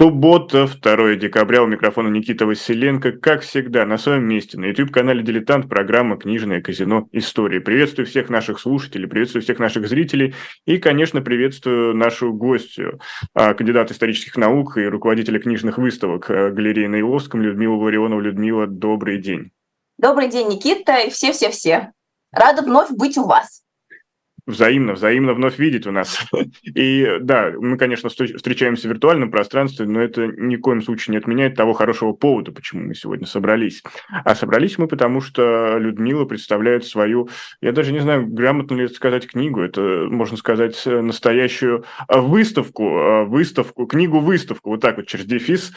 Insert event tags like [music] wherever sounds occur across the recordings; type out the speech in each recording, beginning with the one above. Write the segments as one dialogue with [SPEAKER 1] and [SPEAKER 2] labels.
[SPEAKER 1] Суббота, 2 декабря, у микрофона Никита Василенко, как всегда, на своем месте, на YouTube-канале «Дилетант», программа «Книжное казино. Истории». Приветствую всех наших слушателей, приветствую всех наших зрителей и, конечно, приветствую нашу гостью, а, кандидат исторических наук и руководителя книжных выставок а, галереи на Иловском Людмила Ларионова. Людмила, добрый день.
[SPEAKER 2] Добрый день, Никита, и все-все-все. Рада вновь быть у вас.
[SPEAKER 1] Взаимно, взаимно вновь видеть у нас. [laughs] И да, мы, конечно, встречаемся в виртуальном пространстве, но это ни в коем случае не отменяет того хорошего повода, почему мы сегодня собрались. А собрались мы потому, что Людмила представляет свою, я даже не знаю, грамотно ли это сказать книгу, это, можно сказать, настоящую выставку, выставку, книгу-выставку, вот так вот, через дефис,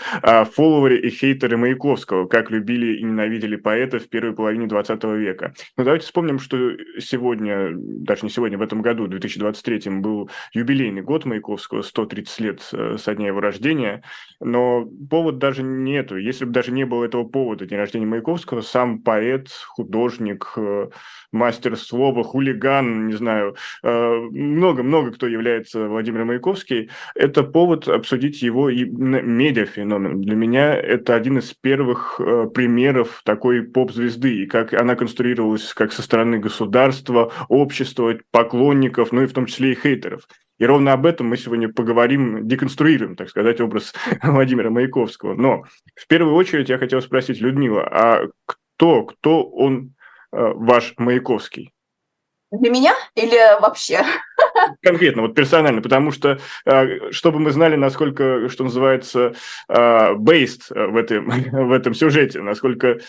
[SPEAKER 1] фолловеры и хейтеры Маяковского, как любили и ненавидели поэта в первой половине 20 века. Но давайте вспомним, что сегодня, даже не сегодня, этом году, в 2023, был юбилейный год Маяковского, 130 лет э, со дня его рождения, но повод даже нету. Если бы даже не было этого повода, день рождения Маяковского, сам поэт, художник, э, мастер слова, хулиган, не знаю, э, много-много кто является Владимиром Маяковский, это повод обсудить его и медиафеномен. Для меня это один из первых примеров такой поп-звезды, и как она конструировалась как со стороны государства, общества, поклонников, ну и в том числе и хейтеров. И ровно об этом мы сегодня поговорим, деконструируем, так сказать, образ [laughs] Владимира Маяковского. Но в первую очередь я хотел спросить, Людмила, а кто, кто он э, ваш Маяковский?
[SPEAKER 2] Для меня или вообще?
[SPEAKER 1] Конкретно, вот персонально, потому что, э, чтобы мы знали, насколько, что называется, э, based в этом, [laughs] в этом сюжете, насколько,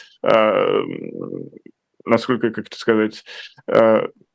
[SPEAKER 1] насколько, как это сказать,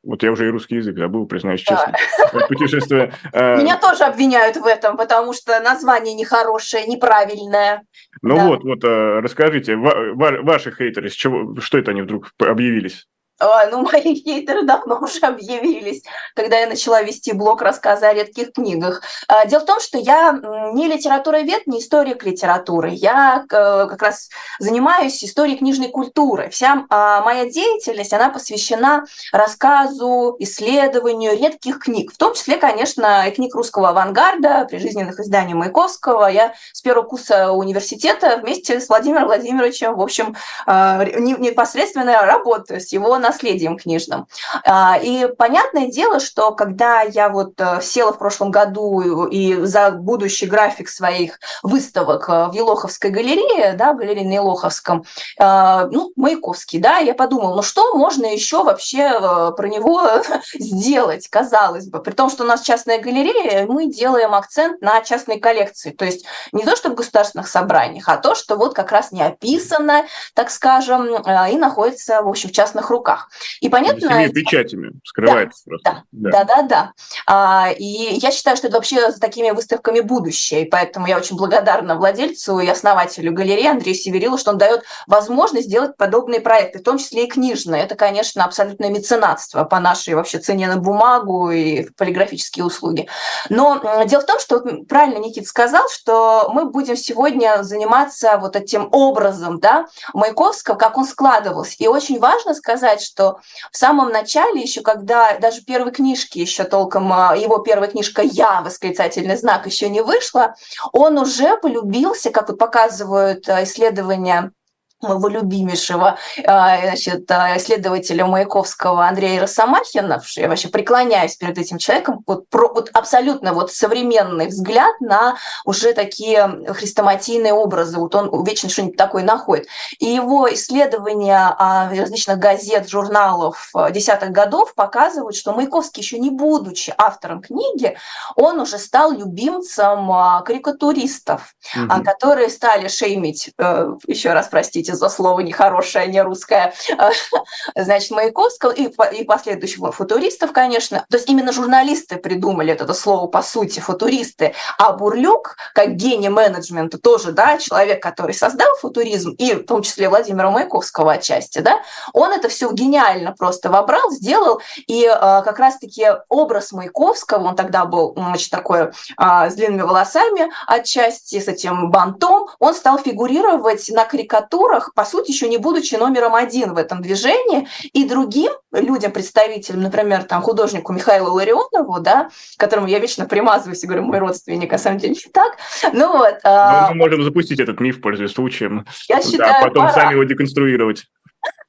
[SPEAKER 1] вот я уже и русский язык забыл, признаюсь честно. Да.
[SPEAKER 2] Путешествие. [laughs] Э, Меня тоже обвиняют в этом, потому что название нехорошее, неправильное.
[SPEAKER 1] Ну да. вот, вот, э, расскажите, ваши хейтеры, с чего, что это они вдруг объявились?
[SPEAKER 2] А, ну, [laughs] мои хейтеры давно уже объявились, когда я начала вести блог рассказы о редких книгах. А, дело в том, что я не литературовед, не историк литературы. Я э, как раз занимаюсь историей книжной культуры. Вся а, моя деятельность, она посвящена рассказу, исследованию редких книг. В том числе, конечно, и книг русского авангарда, прижизненных изданий Маяковского. Я с первого курса университета вместе с Владимиром Владимировичем, в общем, непосредственно работаю с его наследием книжным. А, и понятное дело, что когда я вот э, села в прошлом году и за будущий график своих выставок э, в Елоховской галерее, да, галерее на Елоховском, э, ну, Маяковский, да, я подумала, ну что можно еще вообще про него [laughs] сделать, казалось бы, при том, что у нас частная галерея, мы делаем акцент на частной коллекции, то есть не то, что в государственных собраниях, а то, что вот как раз не описано, так скажем, и находится, в общем, в частных руках руках. И понятно... С
[SPEAKER 1] этими печатями скрывается
[SPEAKER 2] да, просто. Да, да, да. да, А, и я считаю, что это вообще за такими выставками будущее, и поэтому я очень благодарна владельцу и основателю галереи Андрею Северилу, что он дает возможность сделать подобные проекты, в том числе и книжные. Это, конечно, абсолютное меценатство по нашей вообще цене на бумагу и полиграфические услуги. Но дело в том, что правильно Никит сказал, что мы будем сегодня заниматься вот этим образом да, Маяковского, как он складывался. И очень важно сказать, что в самом начале, еще когда даже первой книжки еще толком, а, его первая книжка «Я», восклицательный знак, еще не вышла, он уже полюбился, как вот показывают а, исследования моего любимейшего а, значит, исследователя Маяковского Андрея Росомахина, я вообще преклоняюсь перед этим человеком, вот, про, вот абсолютно вот современный взгляд на уже такие хрестоматийные образы, вот он вечно что-нибудь такое находит. И его исследования различных газет, журналов десятых годов показывают, что Маяковский, еще не будучи автором книги, он уже стал любимцем а, карикатуристов, угу. которые стали шеймить, э, еще раз простите, извините за слово нехорошее, не русское, [laughs] значит, Маяковского и, и последующих футуристов, конечно. То есть именно журналисты придумали это слово, по сути, футуристы. А Бурлюк, как гений менеджмента, тоже, да, человек, который создал футуризм, и в том числе Владимира Маяковского отчасти, да, он это все гениально просто вобрал, сделал, и э, как раз-таки образ Маяковского, он тогда был, значит, такой э, с длинными волосами отчасти, с этим бантом, он стал фигурировать на карикатурах по сути, еще не будучи номером один в этом движении, и другим людям, представителям, например, там, художнику Михаилу Ларионову, да, которому я вечно примазываюсь и говорю, мой родственник, а самом деле не так. Ну вот.
[SPEAKER 1] Но мы можем запустить этот миф, пользуясь случаем.
[SPEAKER 2] Я считаю,
[SPEAKER 1] а потом пора. сами его деконструировать.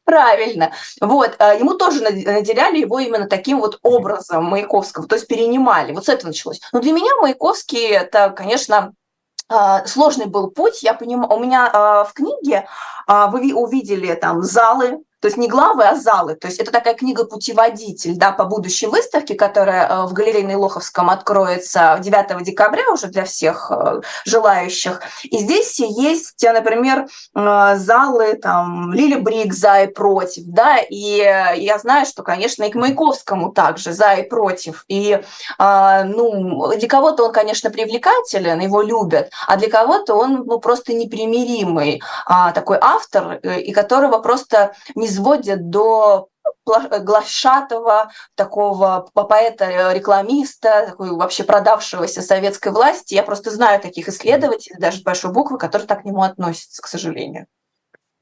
[SPEAKER 2] Правильно. Вот, ему тоже наделяли его именно таким вот образом Маяковского, то есть перенимали. Вот с этого началось. Но для меня Маяковский это, конечно, а, сложный был путь. Я понимаю, у меня а, в книге а, вы увидели там залы, то есть не главы, а залы. То есть это такая книга-путеводитель да, по будущей выставке, которая э, в галерее Лоховском откроется 9 декабря уже для всех э, желающих. И здесь есть, например, э, залы там Лили Брик «За и против». Да? И я знаю, что, конечно, и к Маяковскому также «За и против». И ну, для кого-то он, конечно, привлекателен, его любят, а для кого-то он ну, просто непримиримый такой автор, и которого просто не сводят до глашатого, такого поэта-рекламиста, такой вообще продавшегося советской власти. Я просто знаю таких исследователей, даже большой буквы, которые так к нему относятся, к сожалению.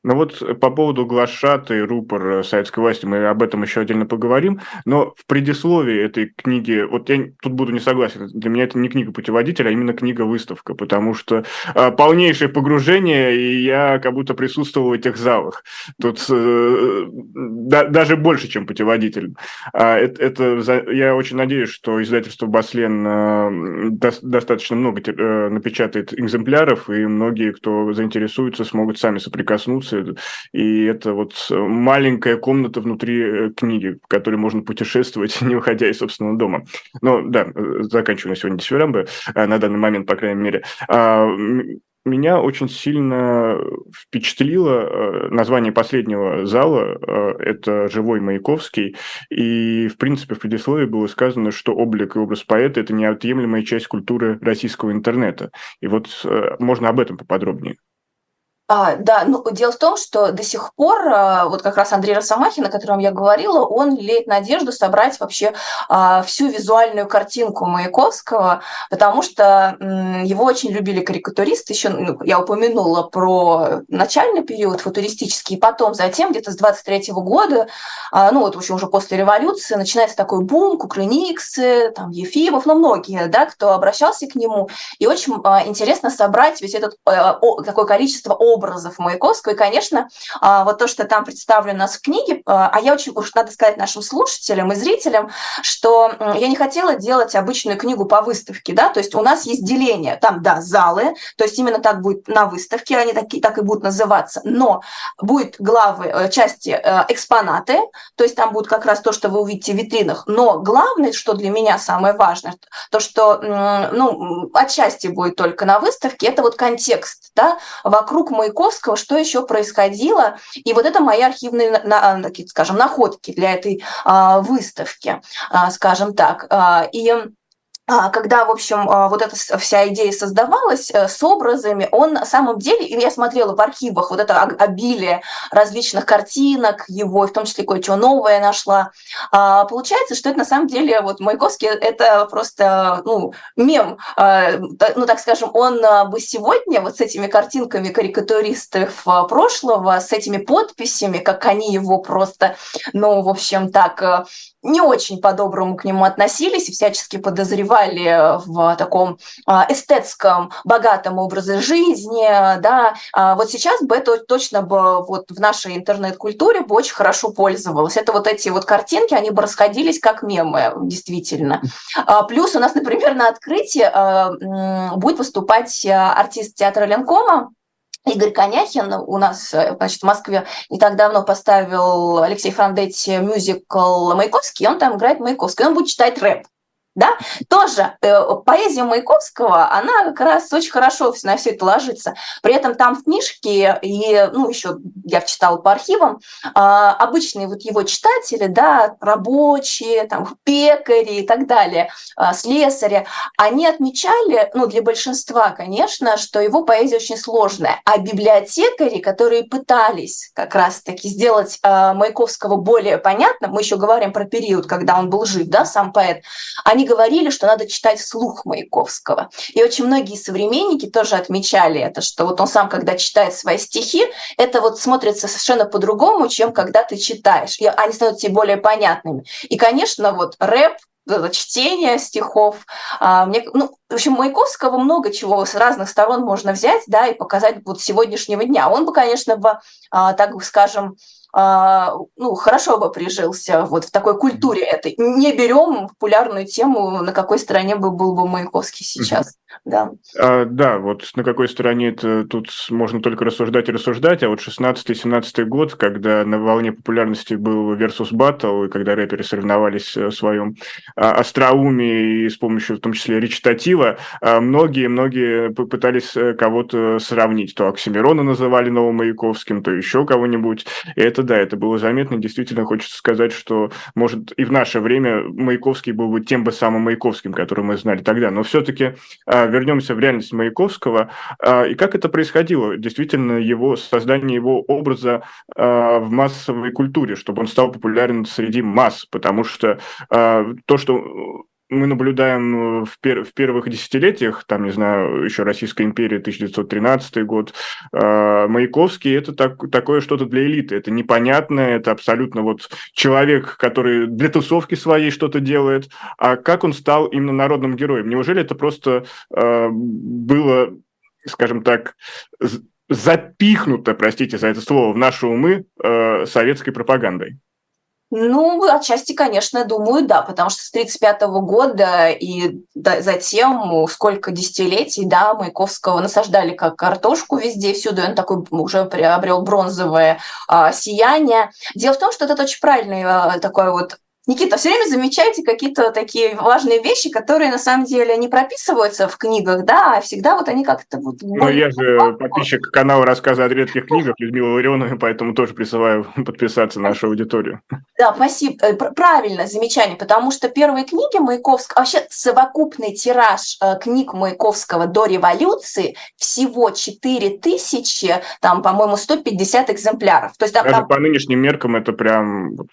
[SPEAKER 1] Ну вот э, по поводу глашаты, рупор э, советской власти, мы об этом еще отдельно поговорим, но в предисловии этой книги, вот я тут буду не согласен, для меня это не книга путеводитель, а именно книга-выставка, потому что э, полнейшее погружение, и я как будто присутствовал в этих залах. Тут э, да, даже больше, чем путеводитель. А это, я очень надеюсь, что издательство «Баслен» э, до, достаточно много э, напечатает экземпляров, и многие, кто заинтересуется, смогут сами соприкоснуться и это вот маленькая комната внутри э, книги, в которой можно путешествовать, [laughs] не выходя из собственного дома. Но да, э, заканчиваю на сегодня э, на данный момент, по крайней мере. А, меня очень сильно впечатлило название последнего зала. Это «Живой Маяковский». И, в принципе, в предисловии было сказано, что облик и образ поэта – это неотъемлемая часть культуры российского интернета. И вот можно об этом поподробнее.
[SPEAKER 2] А, да, ну дело в том, что до сих пор а, вот как раз Андрей Росомахин, о котором я говорила, он леет надежду собрать вообще а, всю визуальную картинку Маяковского, потому что м, его очень любили карикатуристы. Еще ну, я упомянула про начальный период футуристический, и потом, затем где-то с 23 -го года, а, ну вот уже уже после революции начинается такой бум, Кукрыниксы, там Ефимов, ну многие, да, кто обращался к нему, и очень а, интересно собрать весь этот а, о, такое количество образов Маяковского. И, конечно, а, вот то, что там представлено у нас в книге, а, а я очень, уж надо сказать нашим слушателям и зрителям, что я не хотела делать обычную книгу по выставке, да, то есть у нас есть деление, там, да, залы, то есть именно так будет на выставке, они такие, так и будут называться, но будет главы, э, части э, экспонаты, то есть там будет как раз то, что вы увидите в витринах, но главное, что для меня самое важное, то, что, ну, отчасти будет только на выставке, это вот контекст, да, вокруг моего Маяковского, что еще происходило. И вот это мои архивные, такие, скажем, находки для этой а, выставки, а, скажем так. А, и когда, в общем, а, вот эта вся идея создавалась э, с образами, он на самом деле, и я смотрела в архивах вот это обилие различных картинок его, в том числе кое-что новое нашла, а, получается, что это на самом деле, вот Маяковский, это просто, ну, мем, ну, так скажем, он бы сегодня вот с этими картинками карикатуристов прошлого, с этими подписями, как они его просто, ну, в общем, так не очень по-доброму к нему относились и всячески подозревали в таком а, эстетском, богатом образе жизни, да, а вот сейчас бы это точно бы вот в нашей интернет-культуре бы очень хорошо пользовалось. Это вот эти вот картинки, они бы расходились как мемы, действительно. А, плюс у нас, например, на открытии будет выступать артист театра Ленкома, Игорь Коняхин у нас э, значит, в Москве не так давно поставил Алексей Франдетти мюзикл «Маяковский», он там играет Маяковский, он будет читать рэп да, тоже э, поэзия Маяковского, она как раз очень хорошо на все это ложится. При этом там в книжке, и, ну, еще я читала по архивам, э, обычные вот его читатели, да, рабочие, там, пекари и так далее, э, слесари, они отмечали, ну, для большинства, конечно, что его поэзия очень сложная, а библиотекари, которые пытались как раз-таки сделать э, Маяковского более понятным, мы еще говорим про период, когда он был жив, да, сам поэт, они говорили, что надо читать вслух Маяковского. И очень многие современники тоже отмечали это, что вот он сам, когда читает свои стихи, это вот смотрится совершенно по-другому, чем когда ты читаешь. И они становятся тебе более понятными. И, конечно, вот рэп, чтение стихов. А, мне, ну, в общем, Маяковского много чего с разных сторон можно взять, да, и показать вот сегодняшнего дня. Он бы, конечно, бы, а, так скажем, ну, хорошо бы прижился вот в такой культуре этой. Не берем популярную тему, на какой стороне бы был бы Маяковский сейчас. Да.
[SPEAKER 1] А, да, вот на какой стороне это тут можно только рассуждать и рассуждать, а вот 16-17 год, когда на волне популярности был Versus Battle, и когда рэперы соревновались в своем а, остроумии и с помощью в том числе речитатива, многие-многие попытались э, кого-то сравнить. То Оксимирона называли новым Маяковским, то еще кого-нибудь. Это это да, это было заметно. Действительно, хочется сказать, что, может, и в наше время Маяковский был бы тем бы самым Маяковским, который мы знали тогда. Но все-таки а, вернемся в реальность Маяковского. А, и как это происходило? Действительно, его создание его образа а, в массовой культуре, чтобы он стал популярен среди масс, потому что то, что мы наблюдаем э, в, пер в первых десятилетиях, там, не знаю, еще Российская империя, 1913 год, э, Маяковский – это так, такое что-то для элиты. Это непонятное, это абсолютно вот человек, который для тусовки своей что-то делает. А как он стал именно народным героем? Неужели это просто э, было, скажем так, запихнуто, простите за это слово, в наши умы э, советской пропагандой?
[SPEAKER 2] Ну, отчасти, конечно, думаю, да, потому что с 1935 года и затем сколько десятилетий, да, Маяковского насаждали как картошку везде, всюду, он такой уже приобрел бронзовое а, сияние. Дело в том, что это очень правильный а, такой вот Никита, все время замечайте какие-то такие важные вещи, которые на самом деле не прописываются в книгах, да, а всегда вот они как-то вот...
[SPEAKER 1] Ну, я же подписчик канала «Рассказы о редких книгах» Людмила Ларионова, поэтому тоже призываю [laughs] подписаться на нашу аудиторию.
[SPEAKER 2] Да, спасибо. Э, правильно замечание, потому что первые книги Маяковского, вообще совокупный тираж э, книг Маяковского до революции всего 4 тысячи, там, по-моему, 150 экземпляров.
[SPEAKER 1] То есть, Даже там... по нынешним меркам это прям вот,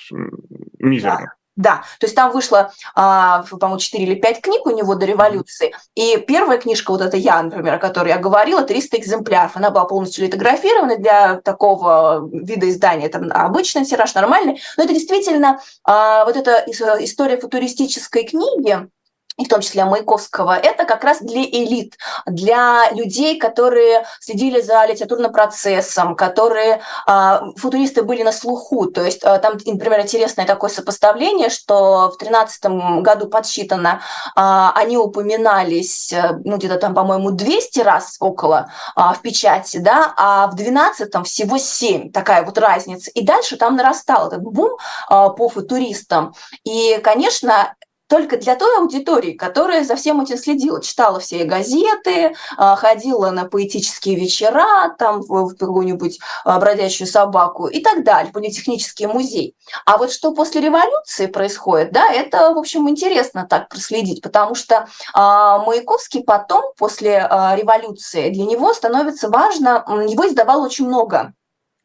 [SPEAKER 1] мизерно. Да.
[SPEAKER 2] Да, то есть там вышло, а, по-моему, 4 или 5 книг у него до революции. И первая книжка, вот эта я, например, о которой я говорила, 300 экземпляров. Она была полностью литографирована для такого вида издания. Это обычный тираж, нормальный. Но это действительно а, вот эта история футуристической книги, и в том числе Маяковского, это как раз для элит, для людей, которые следили за литературным процессом, которые э, футуристы были на слуху. То есть э, там, например, интересное такое сопоставление, что в 2013 году подсчитано, э, они упоминались, э, ну, где-то там, по-моему, 200 раз около в печати, да, а в 2012 всего 7, такая вот разница. И дальше там нарастал этот бум по футуристам. И, конечно, только для той аудитории, которая за всем этим следила, читала все газеты, а, ходила на поэтические вечера, там в какую-нибудь а, бродящую собаку и так далее, политехнический музей. А вот что после революции происходит, да, это, в общем, интересно так проследить, потому что а, Маяковский потом, после революции, для него становится важно, его издавал очень много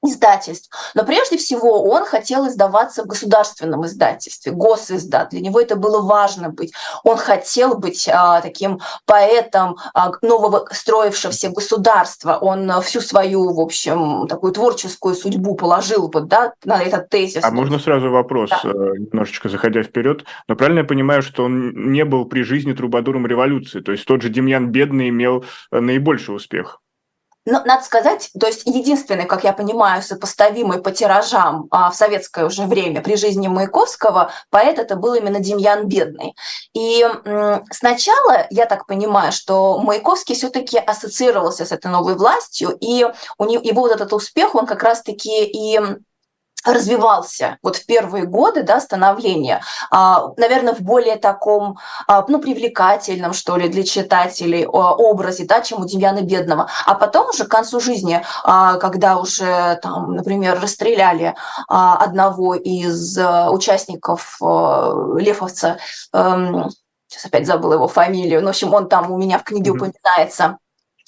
[SPEAKER 2] издательств. Но прежде всего он хотел издаваться в государственном издательстве, госиздат. Для него это было важно быть. Он хотел быть а, таким поэтом а, нового строившегося государства. Он а, всю свою, в общем, такую творческую судьбу положил вот, да, на этот тезис.
[SPEAKER 1] А можно сразу вопрос, да. Э, немножечко заходя вперед? Но правильно я понимаю, что он не был при жизни трубадуром революции? То есть тот же Демьян Бедный имел э, наибольший успех?
[SPEAKER 2] Но, надо сказать, то есть единственный, как я понимаю, сопоставимый по тиражам а, в советское уже время при жизни Маяковского поэт это был именно Демьян Бедный. И м, сначала, я так понимаю, что Маяковский все-таки ассоциировался с этой новой властью, и у него, его вот этот успех, он как раз-таки и развивался вот в первые годы да, становления, а, наверное, в более таком, а, ну, привлекательном, что ли, для читателей образе, да, чем у Демьяна Бедного. А потом уже к концу жизни, а, когда уже, там, например, расстреляли одного из участников Лефовца, эм, сейчас опять забыла его фамилию, но, в общем, он там у меня в книге mm-hmm. упоминается, а,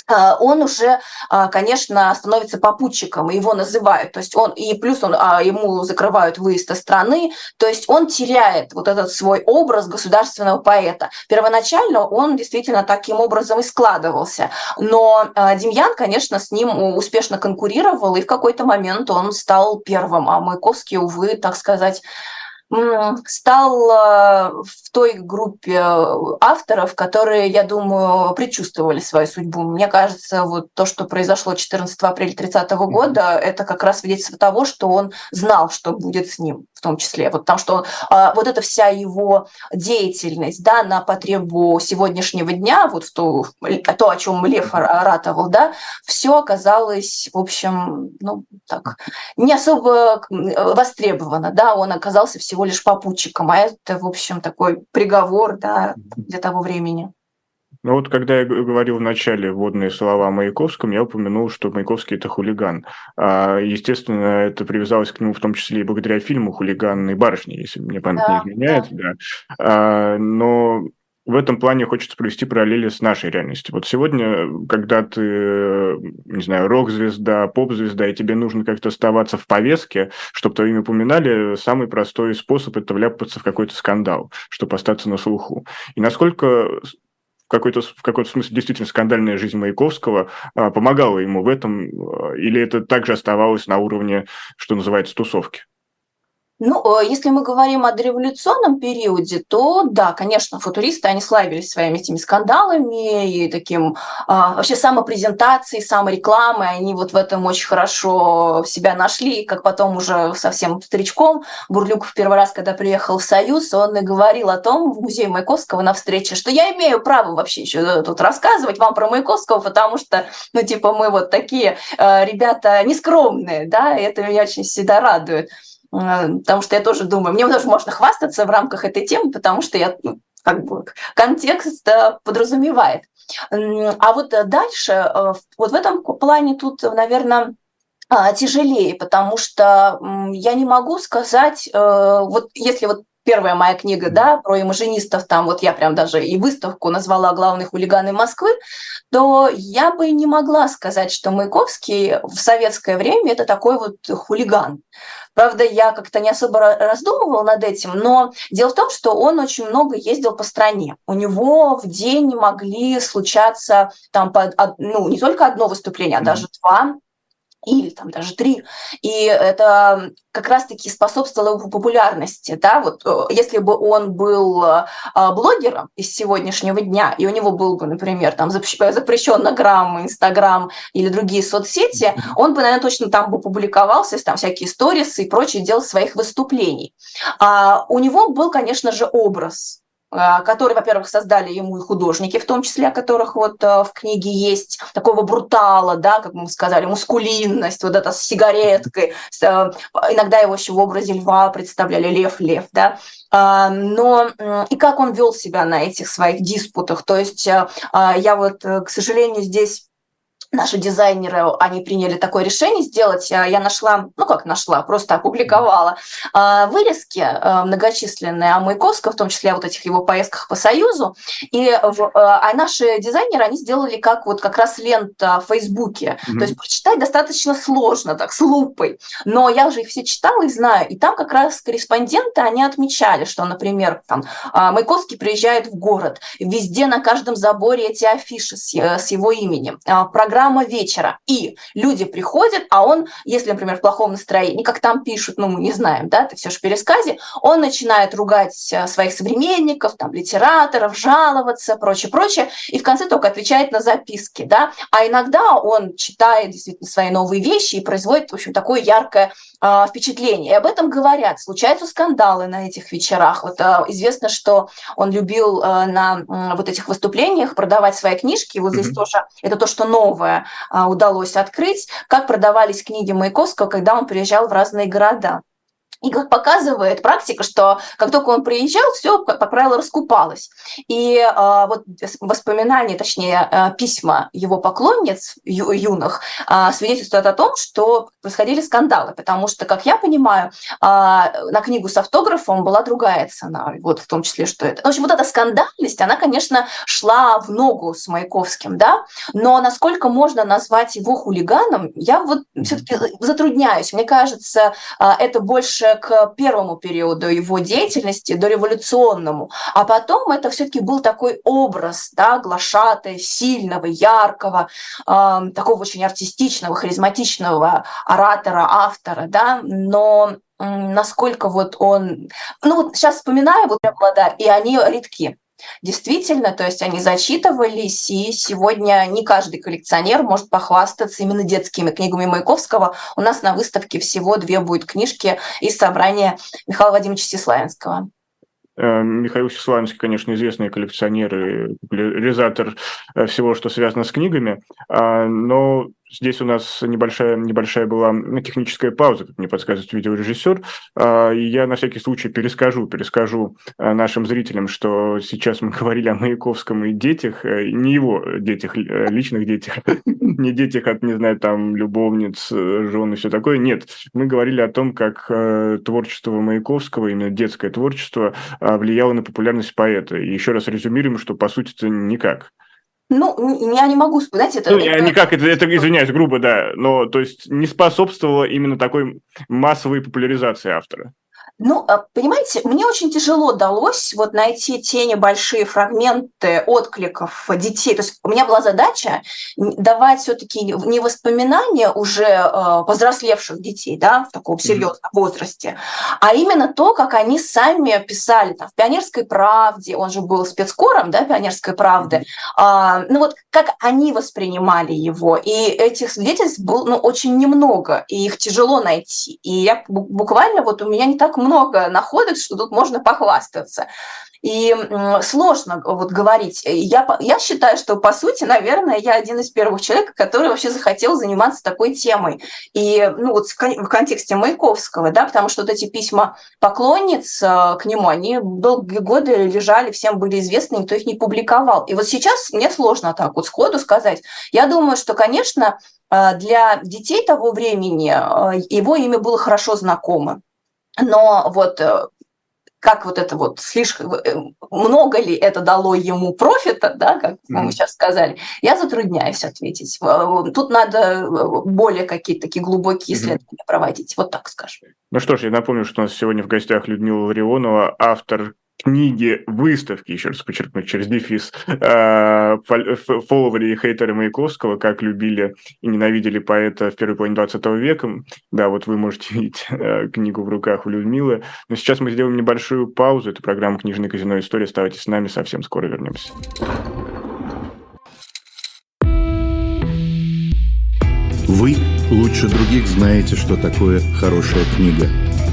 [SPEAKER 2] он уже, а, конечно, становится попутчиком, его называют, то есть он, и плюс он, а, ему закрывают выезд из страны, то есть он теряет вот этот свой образ государственного поэта. Первоначально он действительно таким образом и складывался, но Демьян, конечно, с ним успешно конкурировал, и в какой-то момент он стал первым, а Маяковский, увы, так сказать, стал э, в той группе авторов, которые, я думаю, предчувствовали свою судьбу. Мне кажется, вот то, что произошло 14 апреля 30 года, это как раз свидетельство того, что он знал, что будет с ним том числе. Вот потому что а, вот эта вся его деятельность да, на потребу сегодняшнего дня, вот в то, то о чем Лев ратовал, да, все оказалось, в общем, ну, так, не особо востребовано. Да, он оказался всего всего лишь попутчиком, а это, в общем, такой приговор да, для того времени.
[SPEAKER 1] Ну вот, когда я говорил в начале водные слова о Маяковском, я упомянул, что Маяковский – это хулиган. А, естественно, это привязалось к нему в том числе и благодаря фильму «Хулиганные барышни», если мне память да, не изменяет. Да. Да. А, но в этом плане хочется провести параллели с нашей реальностью. Вот сегодня, когда ты, не знаю, рок-звезда, поп-звезда, и тебе нужно как-то оставаться в повестке, чтобы твое имя упоминали, самый простой способ – это вляпаться в какой-то скандал, чтобы остаться на слуху. И насколько какой-то, в какой-то смысле действительно скандальная жизнь Маяковского а, помогала ему в этом, а, или это также оставалось на уровне, что называется, тусовки?
[SPEAKER 2] Ну, э, если мы говорим о дореволюционном периоде, то да, конечно, футуристы, они славились своими этими скандалами и таким а, вообще самопрезентацией, саморекламой. Они вот в этом очень хорошо себя нашли, как потом уже совсем старичком. В первый раз, когда приехал в Союз, он и говорил о том в музее Маяковского на встрече, что я имею право вообще еще тут рассказывать вам про Маяковского, потому что, ну, типа, мы вот такие э, ребята нескромные, да, и это меня очень всегда радует. Потому что я тоже думаю, мне тоже можно хвастаться в рамках этой темы, потому что я ну, как бы контекст подразумевает. А вот дальше, э, вот в этом плане тут, наверное, а, тяжелее, потому что я не могу сказать, э, вот если вот первая моя книга, да, про имажинистов, там вот я прям даже и выставку назвала «Главные хулиганы Москвы», то я бы не могла сказать, что Маяковский в советское время это такой вот хулиган. Правда, я как-то не особо раздумывала над этим, но дело в том, что он очень много ездил по стране. У него в день могли случаться там, ну, не только одно выступление, а даже два или там даже три. И это как раз-таки способствовало его популярности. Да? Вот, э, если бы он был э, блогером из сегодняшнего дня, и у него был бы, например, там запрещен грамм, Инстаграм или другие соцсети, он бы, наверное, точно там бы публиковался, там всякие сторисы и прочее, делал своих выступлений. А у него был, конечно же, образ который, во-первых, создали ему и художники, в том числе, о которых вот э, в книге есть, такого брутала, да, как мы сказали, мускулинность, вот это с сигареткой, э, иногда его еще в образе льва представляли, лев-лев, да, а, но и как он вел себя на этих своих диспутах, то есть э, а, я вот, к сожалению, здесь наши дизайнеры, они приняли такое решение сделать. А, я нашла, ну как нашла, просто опубликовала а, вырезки а, многочисленные о Маяковском, в том числе о вот этих его поездках по Союзу. И а наши дизайнеры, они сделали как вот как раз лента в Фейсбуке. Mm-hmm. То есть прочитать достаточно сложно, так, с лупой. Но я уже их все читала и знаю. И там как раз корреспонденты, они отмечали, что, например, там, Маяковский приезжает в город, везде на каждом заборе эти афиши с, э, с его именем. Программа программа вечера. И люди приходят, а он, если, например, в плохом настроении, как там пишут, ну, мы не знаем, да, это все же пересказе, он начинает ругать э, своих современников, там, литераторов, жаловаться, прочее, прочее, и в конце только отвечает на записки, да. А иногда он читает действительно свои новые вещи и производит, в общем, такое яркое э. И об этом говорят. Случаются скандалы на этих вечерах. Вот э, известно, что он любил э, на э, вот этих выступлениях продавать свои книжки. Вот mm-hmm. здесь тоже это то, что новое а, удалось открыть, как продавались книги Маяковского, когда он приезжал в разные города. И как показывает практика, что как только он приезжал, все, как правило, раскупалось. И э, вот воспоминания, точнее, э, письма его поклонниц ю, юных э, свидетельствуют о том, что происходили скандалы, потому что, как я понимаю, э, на книгу с автографом была другая цена, вот в том числе, что это. В общем, вот эта скандальность, она, конечно, шла в ногу с Маяковским, да, но насколько можно назвать его хулиганом, я вот все-таки затрудняюсь. Мне кажется, э, это больше к первому периоду его деятельности, до революционному, а потом это все-таки был такой образ, да, глашатая, сильного, яркого, э, такого очень артистичного, харизматичного оратора, автора, да, но насколько вот он... Ну вот сейчас вспоминаю вот года, и они редки. Действительно, то есть они зачитывались, и сегодня не каждый коллекционер может похвастаться именно детскими книгами Маяковского. У нас на выставке всего две будет книжки из собрания Михаила Владимировича Сеславинского.
[SPEAKER 1] Э, Михаил Сеславинский, конечно, известный коллекционер и популяризатор э, всего, что связано с книгами, а, но Здесь у нас небольшая, небольшая была техническая пауза, как мне подсказывает видеорежиссер. А, и я на всякий случай перескажу, перескажу а, нашим зрителям, что сейчас мы [laughs] говорили о Маяковском и детях, э, не его детях, э, личных детях, [laughs] не детях от, не знаю, там, любовниц, э, жен и все такое. Нет, мы говорили о том, как творчество Маяковского, именно детское творчество, влияло на популярность поэта. И еще раз резюмируем, что по сути это никак.
[SPEAKER 2] Ну, я не могу, знаете, это...
[SPEAKER 1] Ну, я никак, это, это, извиняюсь, грубо, да, но, то есть, не способствовало именно такой массовой популяризации автора.
[SPEAKER 2] Ну, а, понимаете, мне очень тяжело далось вот найти те небольшие фрагменты откликов детей. То есть у меня была задача давать все-таки не воспоминания уже э, повзрослевших детей, да, в таком серьезном mm-hmm. возрасте, а именно то, как они сами писали там, в «Пионерской правде», он же был спецкором, да, «Пионерской правды», mm-hmm. а, ну вот как они воспринимали его. И этих свидетельств было ну, очень немного, и их тяжело найти. И я буквально, вот у меня не так много находок, что тут можно похвастаться. И сложно вот говорить. Я, я считаю, что, по сути, наверное, я один из первых человек, который вообще захотел заниматься такой темой. И ну, вот в контексте Маяковского, да, потому что вот эти письма поклонниц э, к нему, они долгие годы лежали, всем были известны, никто их не публиковал. И вот сейчас мне сложно так вот сходу сказать. Я думаю, что, конечно, э, для детей того времени э, его имя было хорошо знакомо. Но вот э, как вот это вот слишком э, много ли это дало ему профита, да, как мы сейчас сказали, я затрудняюсь ответить. Э, тут надо более какие-то такие глубокие исследования mm-hmm. проводить, вот так скажем.
[SPEAKER 1] Ну что ж, я напомню, что у нас сегодня в гостях Людмила Ларионова, автор книги, выставки, еще раз подчеркну, через дефис, э, фолловеры и хейтеры Маяковского, как любили и ненавидели поэта в первой половине 20 века. Да, вот вы можете [laughs] видеть э, книгу в руках у Людмилы. Но сейчас мы сделаем небольшую паузу. Это программа «Книжный казино. История». Оставайтесь с нами, совсем скоро вернемся.
[SPEAKER 3] Вы лучше других знаете, что такое хорошая книга –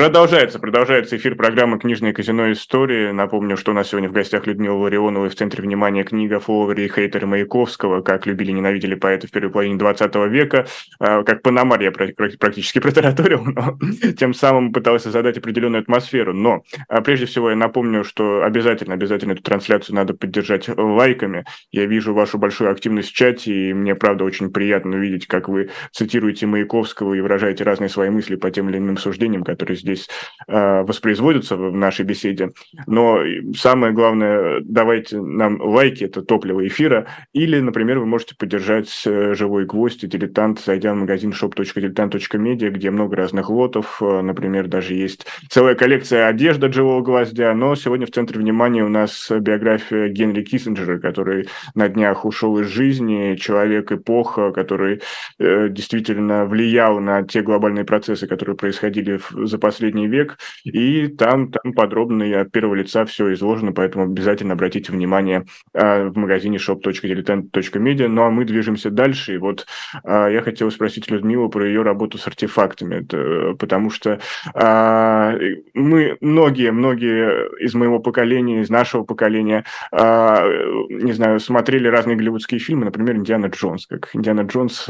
[SPEAKER 1] Продолжается, продолжается эфир программы «Книжное казино. Истории». Напомню, что у нас сегодня в гостях Людмила Ларионова и в центре внимания книга «Фолловеры и хейтеры Маяковского. Как любили ненавидели поэты в первой половине 20 века». А, как Панамар я практически [laughs] протараторил, но [laughs] тем самым пытался задать определенную атмосферу. Но а, прежде всего я напомню, что обязательно, обязательно эту трансляцию надо поддержать лайками. Я вижу вашу большую активность в чате, и мне, правда, очень приятно видеть, как вы цитируете Маяковского и выражаете разные свои мысли по тем или иным суждениям, которые здесь э, воспроизводятся в нашей беседе. Но самое главное, давайте нам лайки, это топливо эфира, или, например, вы можете поддержать э, «Живой гвоздь» и «Дилетант», зайдя в магазин shop.diletant.media, где много разных лотов, э, например, даже есть целая коллекция одежды «Живого гвоздя», но сегодня в центре внимания у нас биография Генри Киссинджера, который на днях ушел из жизни, человек-эпоха, который э, действительно влиял на те глобальные процессы, которые происходили за последний век, и там, там подробно и от первого лица все изложено, поэтому обязательно обратите внимание а, в магазине shop.diletant.media. Ну а мы движемся дальше, и вот а, я хотел спросить Людмилу про ее работу с артефактами, это, потому что а, мы, многие, многие из моего поколения, из нашего поколения, не знаю, смотрели разные голливудские фильмы, например, «Индиана Джонс», как Индиана Джонс,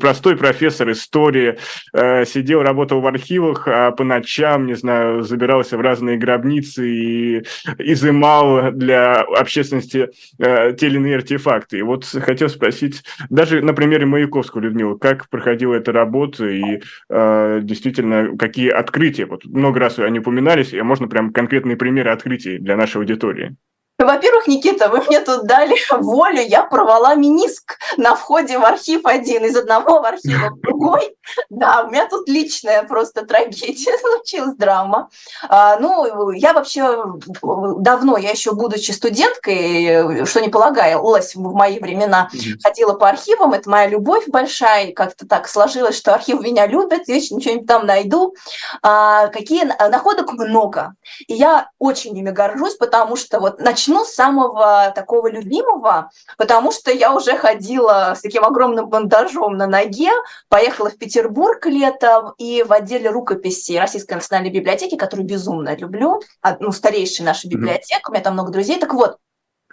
[SPEAKER 1] простой профессор истории, сидел, работал в архивах, а по ночам, не знаю, забирался в разные гробницы и изымал для общественности э, те или иные артефакты. И вот хотел спросить, даже на примере Маяковского, Людмила, как проходила эта работа и э, действительно какие открытия, вот много раз они упоминались, а можно прям конкретные примеры открытий для нашей аудитории?
[SPEAKER 2] Во-первых, Никита, вы мне тут дали волю, я порвала миниск на входе в архив один, из одного в архив в другой. Да, у меня тут личная просто трагедия [laughs] случилась, драма. А, ну, я вообще давно, я еще будучи студенткой, что не полагалось в мои времена, ходила по архивам, это моя любовь большая, как-то так сложилось, что архив меня любит, вечно что-нибудь там найду. А, какие находок много. И я очень ими горжусь, потому что вот начать начну с самого такого любимого, потому что я уже ходила с таким огромным бандажом на ноге, поехала в Петербург летом и в отделе рукописи Российской национальной библиотеки, которую безумно люблю, ну, старейшая наша библиотека, у меня там много друзей. Так вот, а,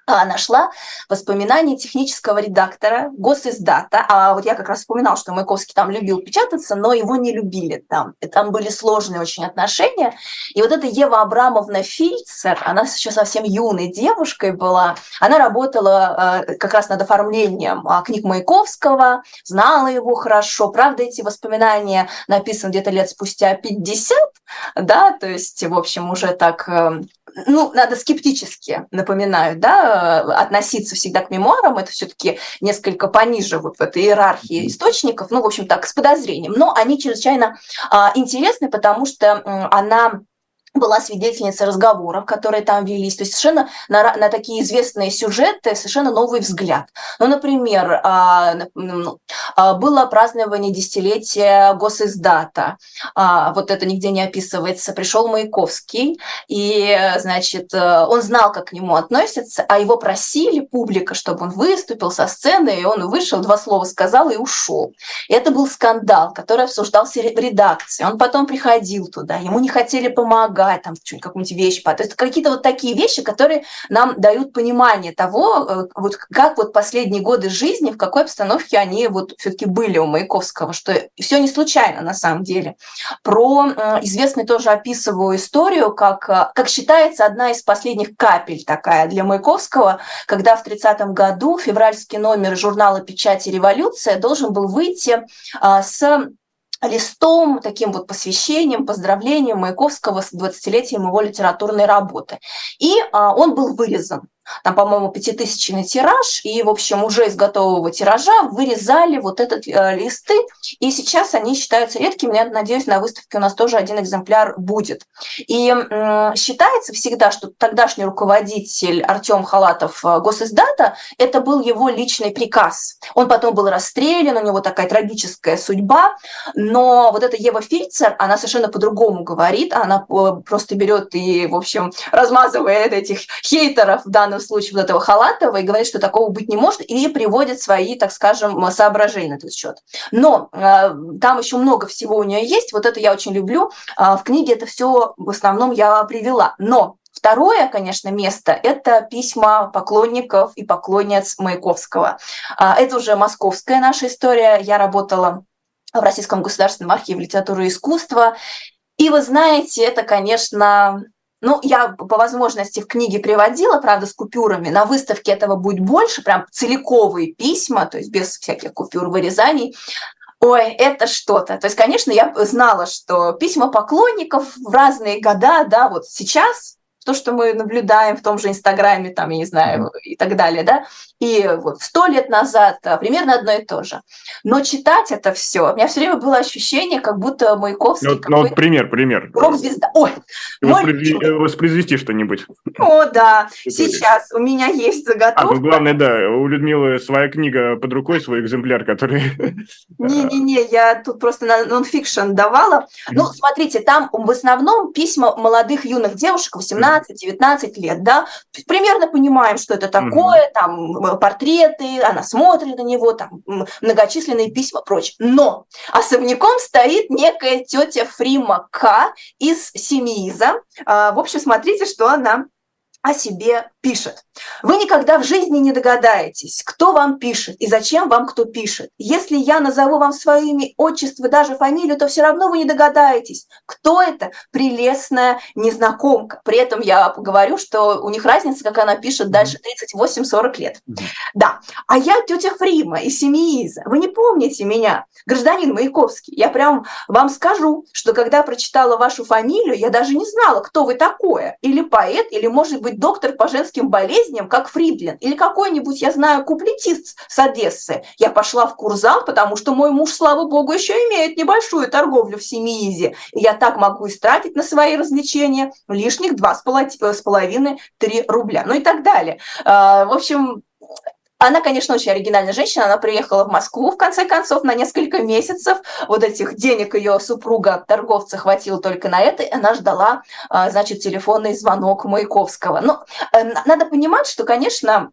[SPEAKER 2] нашла воспоминания технического редактора госиздата. А вот я как раз вспоминал, что Маяковский там любил печататься, но его не любили там. И там были сложные очень отношения. И вот эта Ева Абрамовна Фильцер, она еще совсем юной девушкой была, она работала э, как раз над оформлением э, книг Маяковского, знала его хорошо. Правда, эти воспоминания написаны где-то лет спустя 50, да, то есть, в общем, уже так э, ну, надо скептически, напоминаю, да, относиться всегда к мемуарам, это все-таки несколько пониже вот в этой иерархии источников, ну, в общем, так, с подозрением, но они чрезвычайно а, интересны, потому что она была свидетельницей разговоров, которые там велись, то есть совершенно на, на такие известные сюжеты совершенно новый взгляд. Ну, например, а, ну, а, было празднование десятилетия госиздата, а, вот это нигде не описывается, пришел Маяковский, и, значит, он знал, как к нему относятся, а его просили, публика, чтобы он выступил со сцены, и он вышел, два слова сказал и ушел. И это был скандал, который обсуждался в редакции. Он потом приходил туда, ему не хотели помогать, помогать, там, какую-нибудь вещь. То есть какие-то вот такие вещи, которые нам дают понимание того, э, вот как вот последние годы жизни, в какой обстановке они вот все-таки были у Маяковского, что все не случайно на самом деле. Про известный тоже описываю историю, как, э, как считается одна из последних капель такая для Маяковского, когда в 30-м году февральский номер журнала «Печать и революция» должен был выйти с листом, таким вот посвящением, поздравлением Маяковского с 20-летием его литературной работы. И а, он был вырезан там, по-моему, пятитысячный тираж, и, в общем, уже из готового тиража вырезали вот этот э, листы, и сейчас они считаются редкими, я надеюсь, на выставке у нас тоже один экземпляр будет. И э, считается всегда, что тогдашний руководитель Артем Халатов э, госиздата, это был его личный приказ. Он потом был расстрелян, у него такая трагическая судьба, но вот эта Ева Фильцер, она совершенно по-другому говорит, она э, просто берет и, в общем, размазывает этих хейтеров в данном случае вот этого Халатова и говорит, что такого быть не может, и приводит свои, так скажем, соображения на этот счет. Но э, там еще много всего у нее есть, вот это я очень люблю. Э, в книге это все в основном я привела. Но Второе, конечно, место – это письма поклонников и поклонниц Маяковского. А, это уже московская наша история. Я работала в Российском государственном архиве литературы и искусства. И вы знаете, это, конечно, ну, я по возможности в книге приводила, правда, с купюрами. На выставке этого будет больше, прям целиковые письма, то есть без всяких купюр, вырезаний. Ой, это что-то. То есть, конечно, я знала, что письма поклонников в разные года, да, вот сейчас то, что мы наблюдаем в том же Инстаграме, там, я не знаю, и так далее, да, и вот сто лет назад а, примерно одно и то же. Но читать это все, у меня все время было ощущение, как будто Маяковский... Ну,
[SPEAKER 1] ну вот пример, пример.
[SPEAKER 2] Рок-звезда. Ой!
[SPEAKER 1] Воспроизвести, мой... воспроизвести что-нибудь.
[SPEAKER 2] О, да, [laughs] сейчас у меня есть заготовка. А,
[SPEAKER 1] ну, главное, да, у Людмилы своя книга под рукой, свой экземпляр, который... [laughs]
[SPEAKER 2] Не-не-не, я тут просто на нонфикшн давала. Ну, смотрите, там в основном письма молодых юных девушек, 18 18-19 лет, да, примерно понимаем, что это такое, mm-hmm. там портреты, она смотрит на него, там многочисленные письма, прочее. Но особняком стоит некая тетя Фрима К из Семииза. А, в общем, смотрите, что она о себе пишет. Вы никогда в жизни не догадаетесь, кто вам пишет и зачем вам кто пишет. Если я назову вам своими отчество, даже фамилию, то все равно вы не догадаетесь, кто это прелестная незнакомка. При этом я говорю, что у них разница, как она пишет дальше 38-40 лет. Да. А я тетя Фрима из семьи Иза. Вы не помните меня, гражданин Маяковский. Я прям вам скажу, что когда прочитала вашу фамилию, я даже не знала, кто вы такое. Или поэт, или, может быть, доктор по женским хроническим болезням, как Фридлин, или какой-нибудь, я знаю, куплетист с Одессы. Я пошла в курзал, потому что мой муж, слава богу, еще имеет небольшую торговлю в Семиизе. И я так могу истратить на свои развлечения лишних два с половиной-три рубля. Ну и так далее. А, в общем, она, конечно, очень оригинальная женщина. Она приехала в Москву, в конце концов, на несколько месяцев. Вот этих денег ее супруга, торговца, хватило только на это. И она ждала, а, значит, телефонный звонок Маяковского. Но э, надо понимать, что, конечно,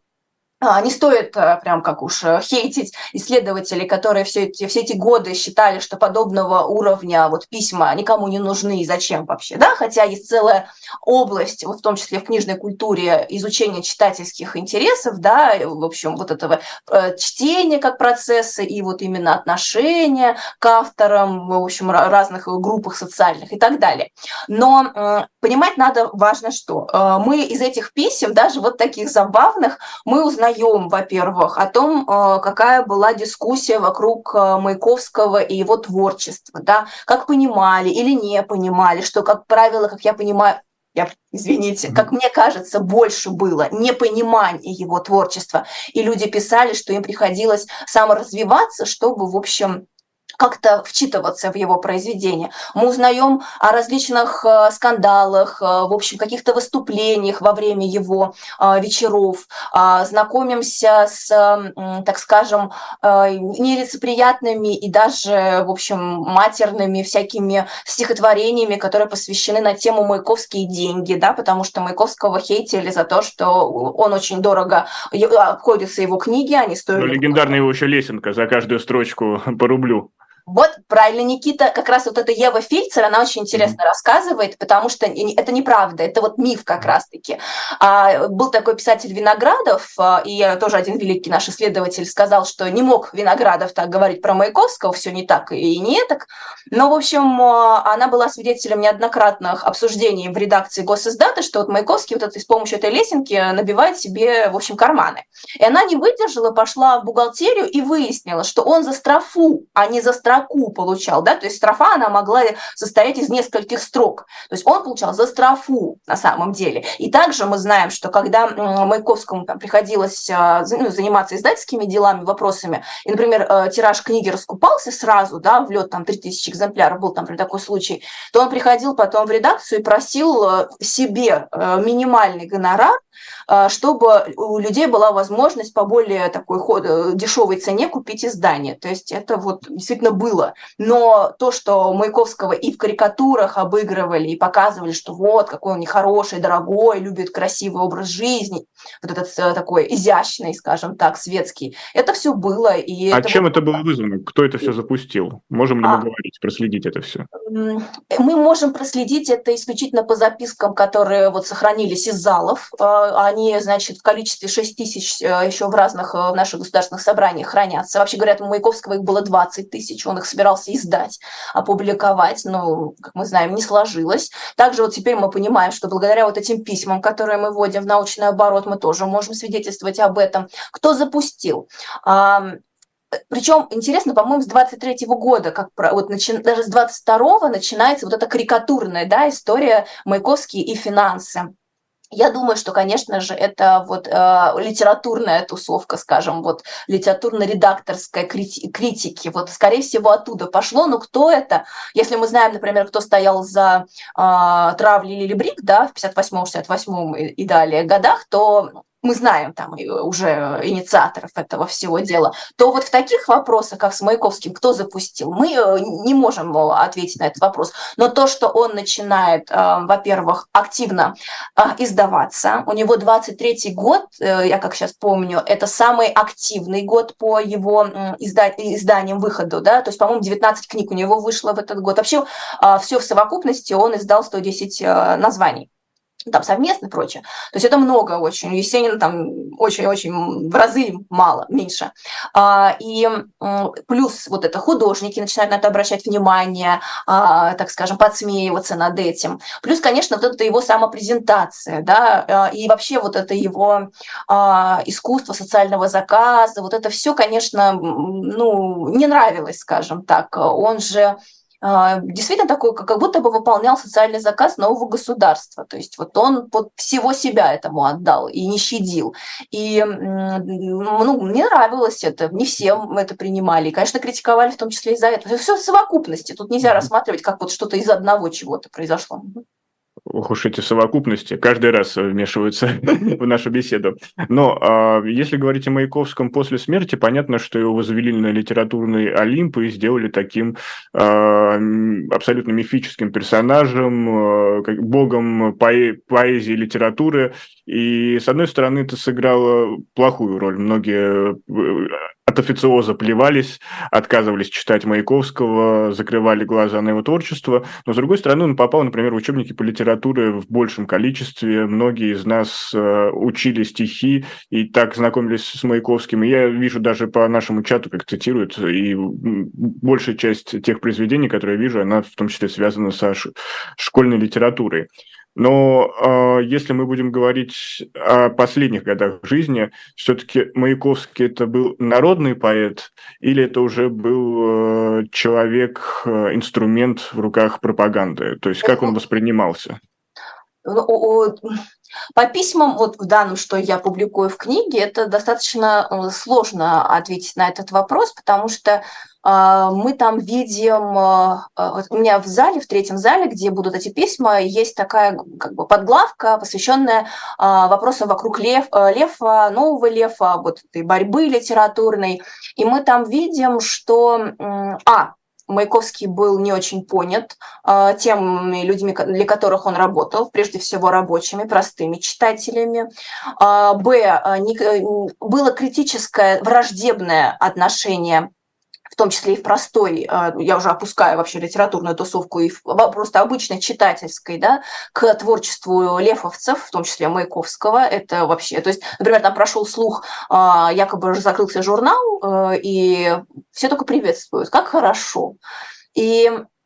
[SPEAKER 2] не стоит э, прям как уж э, хейтить исследователей, которые все эти, все эти годы считали, что подобного уровня вот письма никому не нужны и зачем вообще, да, хотя есть целая область, вот в том числе в книжной культуре, изучения читательских интересов, да, в общем, вот этого э, чтения как процесса и вот именно отношения к авторам, в общем, разных группах социальных и так далее. Но понимать надо важно что. Мы из этих писем, даже вот таких забавных, мы узнаем узнаем, во-первых, о том, э, какая была дискуссия вокруг э, Маяковского и его творчества, да, как понимали или не понимали, что, как правило, как я понимаю, я, извините, как мне кажется, больше было непонимания его творчества. И люди писали, что им приходилось саморазвиваться, чтобы, в общем, как-то вчитываться в его произведение. Мы узнаем о различных э, скандалах, э, в общем, каких-то выступлениях во время его э, вечеров, а, знакомимся с, так скажем, нелицеприятными и даже, в общем, матерными всякими стихотворениями, которые посвящены на тему «Маяковские деньги», да, потому что Маяковского хейтили за то, что он очень дорого обходится его книги, они стоят... Ну,
[SPEAKER 1] легендарная его еще лесенка за каждую строчку [laughs] по рублю.
[SPEAKER 2] Вот, правильно, Никита, как раз вот эта Ева Фильцер, она очень интересно mm-hmm. рассказывает, потому что это неправда, это вот миф как раз-таки. А, был такой писатель Виноградов, а, и тоже один великий наш исследователь сказал, что не мог Виноградов так говорить про Маяковского, все не так и не так. Но, в общем, а, она была свидетелем неоднократных обсуждений в редакции госиздата, что вот Маяковский вот это, с помощью этой лесенки набивает себе, в общем, карманы. И она не выдержала, пошла в бухгалтерию и выяснила, что он за строфу, а не за строфу строку получал, да, то есть строфа, она могла состоять из нескольких строк, то есть он получал за строфу на самом деле. И также мы знаем, что когда Маяковскому там, приходилось а, ну, заниматься издательскими делами, вопросами, и, например, э, тираж книги раскупался сразу, да, в лед там 3000 экземпляров, был там при такой случай, то он приходил потом в редакцию и просил э, себе э, минимальный гонорар чтобы у людей была возможность по более такой э, дешевой цене купить издание. То есть это вот действительно было. Но то, что Маяковского и в карикатурах обыгрывали, и показывали, что вот, какой он нехороший, дорогой, любит красивый образ жизни, вот этот э, такой изящный, скажем так, светский, это все было. И
[SPEAKER 1] а
[SPEAKER 2] это
[SPEAKER 1] чем это было вызвано? Кто это все запустил? Можем ли а, мы говорить, проследить это все?
[SPEAKER 2] Мы можем проследить это исключительно по запискам, которые вот сохранились из залов. Они, значит, в количестве 6 тысяч э, еще в разных в наших государственных собраниях хранятся. Вообще говорят, у Маяковского их было 20 тысяч, он их собирался издать, опубликовать, но, как мы знаем, не сложилось. Также вот теперь мы понимаем, что благодаря вот этим письмам, которые мы вводим в научный оборот, мы тоже можем свидетельствовать об этом. Кто запустил? Причем интересно, по-моему, с 23 -го года, как вот начи, даже с 22 начинается вот эта карикатурная да, история Маяковский и финансы. Я думаю, что, конечно же, это вот э, литературная тусовка, скажем, вот литературно-редакторской крити- критики. Вот, скорее всего, оттуда пошло. Но кто это? Если мы знаем, например, кто стоял за э, травлей Лили Брик, да, в 58-м, 68-м и, и далее годах, то мы знаем там уже инициаторов этого всего дела, то вот в таких вопросах, как с Маяковским, кто запустил, мы э, не можем ответить на этот вопрос. Но то, что он начинает, э, во-первых, активно э, издаваться, у него 23-й год, я как сейчас помню, это самый активный год по его изда- изданиям, выходу, да, то есть, по-моему, 19 книг у него вышло в этот год. Вообще, все в совокупности он издал 110 названий там совместно и прочее. То есть это много очень. Есенин там очень-очень в разы мало, меньше. А, и плюс вот это художники начинают на это обращать внимание, а, так скажем, подсмеиваться над этим. Плюс, конечно, вот это его самопрезентация, да, а, и вообще вот это его искусство социального заказа, вот это все, конечно, ну, не нравилось, скажем так. Он же действительно такой, как будто бы выполнял социальный заказ нового государства. То есть вот он вот всего себя этому отдал и не щадил. И ну, мне нравилось это, не все это принимали. И, конечно, критиковали в том числе из-за этого. Все в совокупности. Тут нельзя рассматривать, как вот что-то из одного чего-то произошло.
[SPEAKER 1] Ох уж эти совокупности, каждый раз вмешиваются [laughs] в нашу беседу. Но а, если говорить о Маяковском после смерти, понятно, что его возвели на литературный Олимп и сделали таким а, абсолютно мифическим персонажем, а, как богом поэ- поэзии и литературы. И, с одной стороны, это сыграло плохую роль. Многие э, от официоза плевались, отказывались читать Маяковского, закрывали глаза на его творчество. Но, с другой стороны, он попал, например, в учебники по литературе в большем количестве. Многие из нас э, учили стихи и так знакомились с Маяковским. И я вижу даже по нашему чату, как цитируют, и большая часть тех произведений, которые я вижу, она в том числе связана со школьной литературой. Но э, если мы будем говорить о последних годах жизни, все-таки Маяковский это был народный поэт или это уже был э, человек, э, инструмент в руках пропаганды? То есть как он воспринимался?
[SPEAKER 2] Ну, по письмам, вот в данном, что я публикую в книге, это достаточно э, сложно ответить на этот вопрос, потому что мы там видим, а, а, у меня в зале, в третьем зале, где будут эти письма, есть такая как бы подглавка, посвященная вопросам вокруг лев, лефа, нового лефа, вот этой борьбы литературной. И мы там видим, что, а, Маяковский был не очень понят э, теми людьми, для которых он работал, прежде всего рабочими, простыми читателями. Э, б. Не, было критическое, враждебное отношение в том числе и в простой, а, я уже опускаю вообще литературную тусовку, и просто обычной читательской, да, к творчеству лефовцев, в том числе Маяковского, это вообще, то есть, например, там прошел слух, а, якобы закрылся журнал, э, и все только приветствуют, как хорошо. И Э,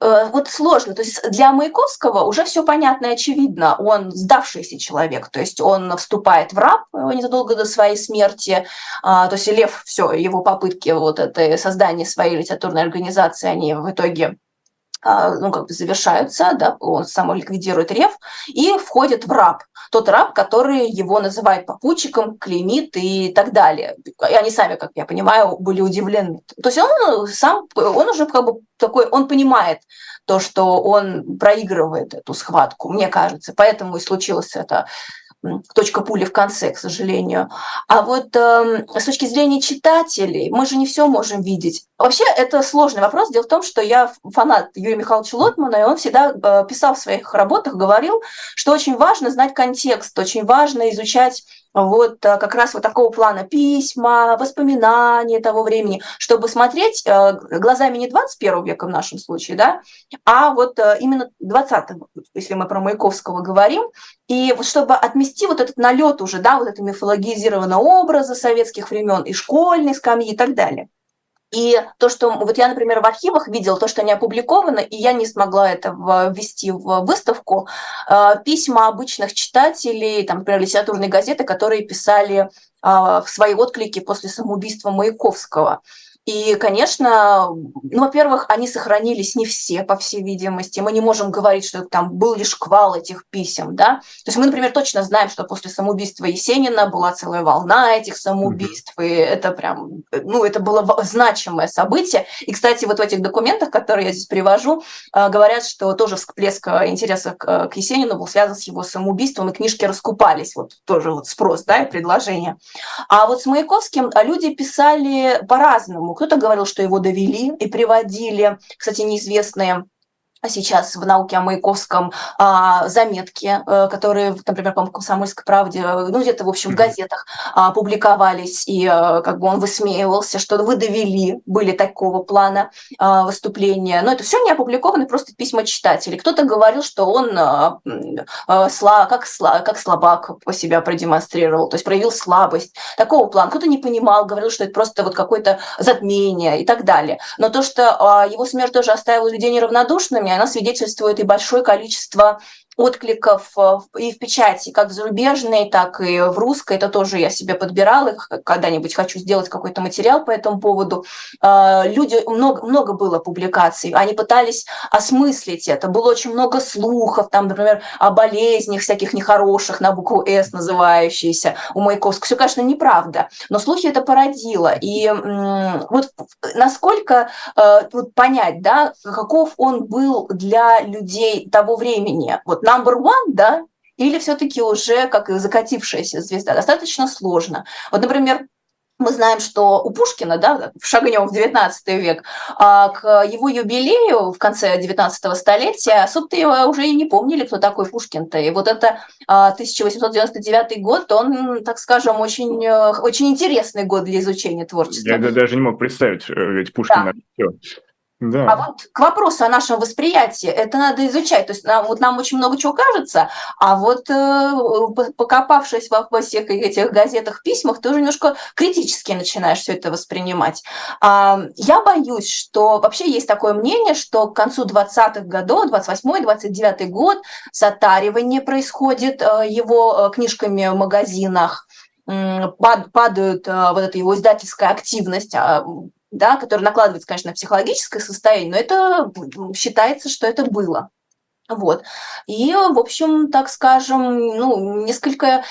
[SPEAKER 2] вот сложно. То есть для Маяковского уже все понятно и очевидно. Он сдавшийся человек, то есть он вступает в раб э, незадолго до своей смерти. А, то есть Лев, все, его попытки вот это создания своей литературной организации, они в итоге ну, как бы завершаются, да, он сам ликвидирует рев и входит в раб. Тот раб, который его называет попутчиком, клеймит и так далее. И они сами, как я понимаю, были удивлены. То есть он сам, он уже как бы такой, он понимает то, что он проигрывает эту схватку, мне кажется. Поэтому и случилось это точка пули в конце, к сожалению. А вот э, с точки зрения читателей, мы же не все можем видеть. Вообще, это сложный вопрос. Дело в том, что я фанат Юрия Михайловича Лотмана, и он всегда э, писал в своих работах, говорил, что очень важно знать контекст, очень важно изучать вот э, как раз вот такого плана письма, воспоминания того времени, чтобы смотреть э, глазами не 21 века в нашем случае, да, а вот э, именно 20 если мы про Маяковского говорим, и вот чтобы отмести вот этот налет уже, да, вот это мифологизированного образа советских времен и школьной скамьи и так далее. И то, что вот я, например, в архивах видела то, что не опубликовано, и я не смогла это ввести в выставку, э, письма обычных читателей, там, например, литературной газеты, которые писали в свои отклики после самоубийства Маяковского. И, конечно, ну, во-первых, они сохранились не все, по всей видимости. Мы не можем говорить, что там был лишь шквал этих писем, да. То есть мы, например, точно знаем, что после самоубийства Есенина была целая волна этих самоубийств, и это прям, ну, это было значимое событие. И, кстати, вот в этих документах, которые я здесь привожу, э, говорят, что тоже всплеск э, интереса к Есенину был связан с его самоубийством, и книжки раскупались, вот тоже вот спрос, да, и предложение. А вот с Маяковским люди писали по-разному Кто-то говорил, что его довели и приводили, кстати, неизвестные а сейчас в науке о Маяковском а, заметки, а, которые, например, по «Комсомольской правде», ну, где-то, в общем, в газетах а, публиковались, и а, как бы он высмеивался, что вы довели, были такого плана а, выступления. Но это все не опубликовано, просто письма читателей. Кто-то говорил, что он а, а, сла, как, сла, как слабак по себя продемонстрировал, то есть проявил слабость. Такого плана. Кто-то не понимал, говорил, что это просто вот какое-то затмение и так далее. Но то, что а, его смерть тоже оставила людей неравнодушными, она свидетельствует и большое количество откликов э, и в печати, как в зарубежной, так и в русской. Это тоже я себе подбирала, когда-нибудь хочу сделать какой-то материал по этому поводу. А, люди, много, много было публикаций, они пытались осмыслить это. Было очень много слухов, там, например, о болезнях всяких нехороших, на букву «С» называющиеся у Маяковского. Все, конечно, неправда, но слухи это породило. И вот насколько э, вот понять, да, каков он был для людей того времени, вот number one, да, или все-таки уже как закатившаяся звезда, достаточно сложно. Вот, например, мы знаем, что у Пушкина, да, шагнем в XIX век, а к его юбилею в конце XIX столетия особо-то его уже и не помнили, кто такой Пушкин-то. И вот это 1899 а, год, он, так скажем, очень, э, очень интересный год для изучения творчества.
[SPEAKER 1] Я даже не мог представить, э, ведь Пушкин
[SPEAKER 2] да. Да. А вот к вопросу о нашем восприятии, это надо изучать. То есть нам, вот нам очень много чего кажется, а вот э, покопавшись во, во всех этих газетах, письмах, ты уже немножко критически начинаешь все это воспринимать. А, я боюсь, что вообще есть такое мнение, что к концу 20-х годов, 28-29 год, затаривание происходит э, его э, книжками в магазинах, падают вот эта его издательская активность, а, да, который накладывается, конечно, на психологическое состояние, но это считается, что это было. Вот. И, в общем, так скажем, ну, несколько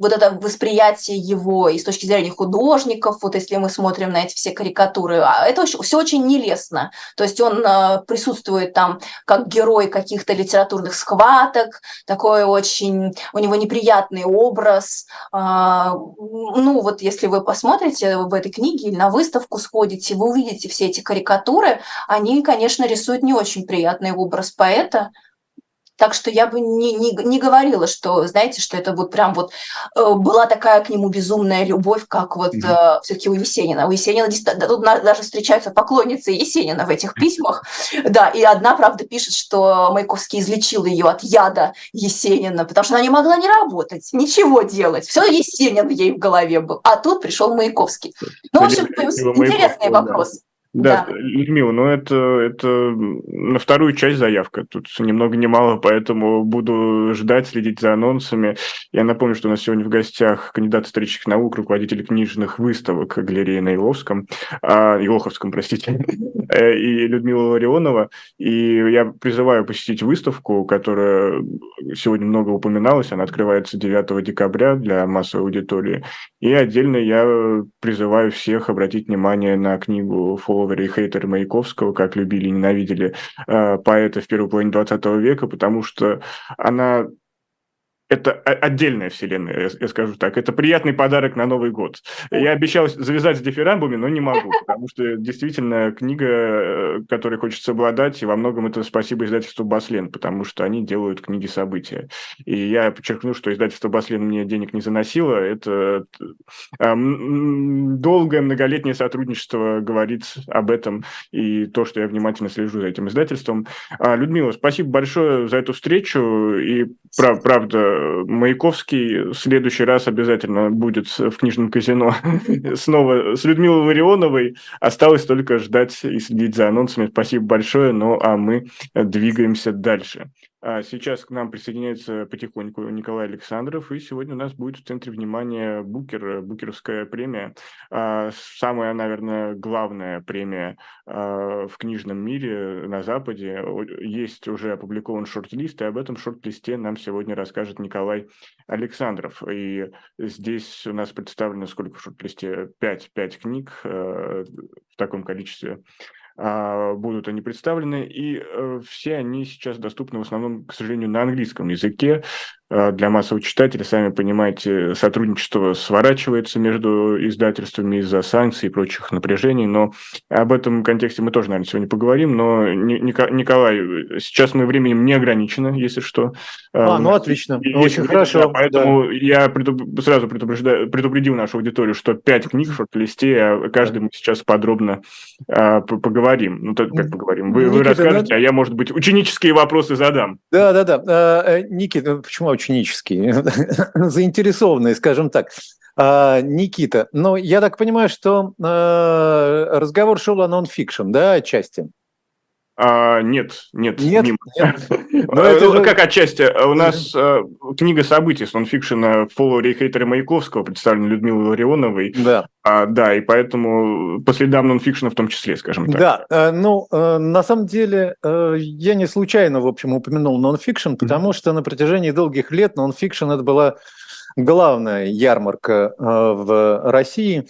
[SPEAKER 2] вот это восприятие его и с точки зрения художников, вот если мы смотрим на эти все карикатуры, а это все очень нелестно. То есть он а, присутствует там как герой каких-то литературных схваток, такой очень, у него неприятный образ. А, ну вот если вы посмотрите в этой книге или на выставку сходите, вы увидите все эти карикатуры, они, конечно, рисуют не очень приятный образ поэта, так что я бы не, не, не говорила, что, знаете, что это вот прям вот э, была такая к нему безумная любовь, как вот э, все-таки у Есенина. У Есенина да, тут даже встречаются поклонницы Есенина в этих письмах. Да, и одна, правда, пишет, что Маяковский излечил ее от яда Есенина, потому что она не могла не работать, ничего делать. Все Есенин ей в голове был. А тут пришел Маяковский. Ну, в общем, интересный вопрос.
[SPEAKER 1] Да, да. Людмила, ну это, это на вторую часть заявка. Тут ни много ни мало, поэтому буду ждать, следить за анонсами. Я напомню, что у нас сегодня в гостях кандидат исторических наук, руководитель книжных выставок галереи на Иловском, а, Илоховском, простите, [laughs] э, и Людмила Ларионова. И я призываю посетить выставку, которая сегодня много упоминалась. Она открывается 9 декабря для массовой аудитории. И отдельно я призываю всех обратить внимание на книгу Фол фолловеры и хейтеры Маяковского, как любили и ненавидели э, поэта в первой половине 20 века, потому что она это отдельная вселенная, я скажу так. Это приятный подарок на Новый год. Я обещал завязать с дифирамбами, но не могу, потому что действительно книга, э, которой хочется обладать, и во многом это спасибо издательству «Баслен», потому что они делают книги события. И я подчеркну, что издательство «Баслен» мне денег не заносило. Это э, долгое многолетнее сотрудничество говорит об этом, и то, что я внимательно слежу за этим издательством. А, Людмила, спасибо большое за эту встречу, и правда, Маяковский в следующий раз обязательно будет в книжном казино [laughs] снова с Людмилой Ларионовой. Осталось только ждать и следить за анонсами. Спасибо большое. Ну, а мы двигаемся дальше. А сейчас к нам присоединяется потихоньку Николай Александров, и сегодня у нас будет в центре внимания Букер, Букеровская премия. А, самая, наверное, главная премия а, в книжном мире на Западе. Есть уже опубликован шорт-лист, и об этом шорт-листе нам сегодня расскажет Николай Александров. И здесь у нас представлено сколько в шорт-листе? Пять, пять книг в таком количестве будут они представлены, и э, все они сейчас доступны в основном, к сожалению, на английском языке. Э, для массового читателя, сами понимаете, сотрудничество сворачивается между издательствами из-за санкций и прочих напряжений, но об этом контексте мы тоже, наверное, сегодня поговорим, но, Николай, сейчас мы временем не ограничено, если что.
[SPEAKER 4] А, ну отлично, и, очень хорошо. Да,
[SPEAKER 1] поэтому да. я предуп... сразу предупредил нашу аудиторию, что пять книг в шорт-листе, а каждый мы сейчас подробно а, поговорим. Ну, так как поговорим. Вы, Никита, вы расскажете, да? а я, может быть, ученические вопросы задам.
[SPEAKER 4] Да-да-да. А, э, Никита, почему ученические, [laughs] заинтересованные, скажем так. А, Никита, ну, я так понимаю, что э, разговор шел о нон-фикшн, да, отчасти?
[SPEAKER 1] А, нет, нет, нет, мимо. нет. [laughs] Но это же... Как отчасти. У нас э, книга событий с нонфикшена «Фоллоури и хейтеры Маяковского» представлена Людмилой Ларионовой. Да. А, да, и поэтому по следам нонфикшена в том числе, скажем так.
[SPEAKER 4] Да, э, ну, э, на самом деле, я не случайно, в общем, упомянул нонфикшн, потому mm-hmm. что на протяжении долгих лет нонфикшн – это была главная ярмарка в России,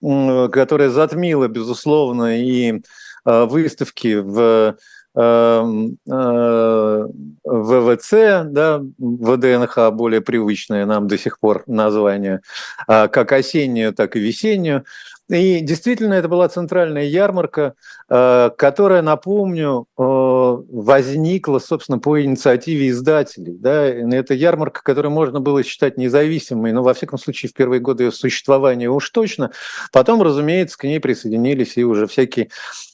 [SPEAKER 4] которая затмила, безусловно, и выставки в эм, э, ВВЦ, да, ВДНХ, более привычное нам до сих пор название, а как осеннюю, так и весеннюю. И действительно, это была центральная ярмарка, э, которая, напомню, э, возникла, собственно, по инициативе издателей. Да? Это ярмарка, которую можно было считать независимой, но, во всяком случае, в первые годы ее существования уж точно. Потом, разумеется, к ней присоединились и уже всякие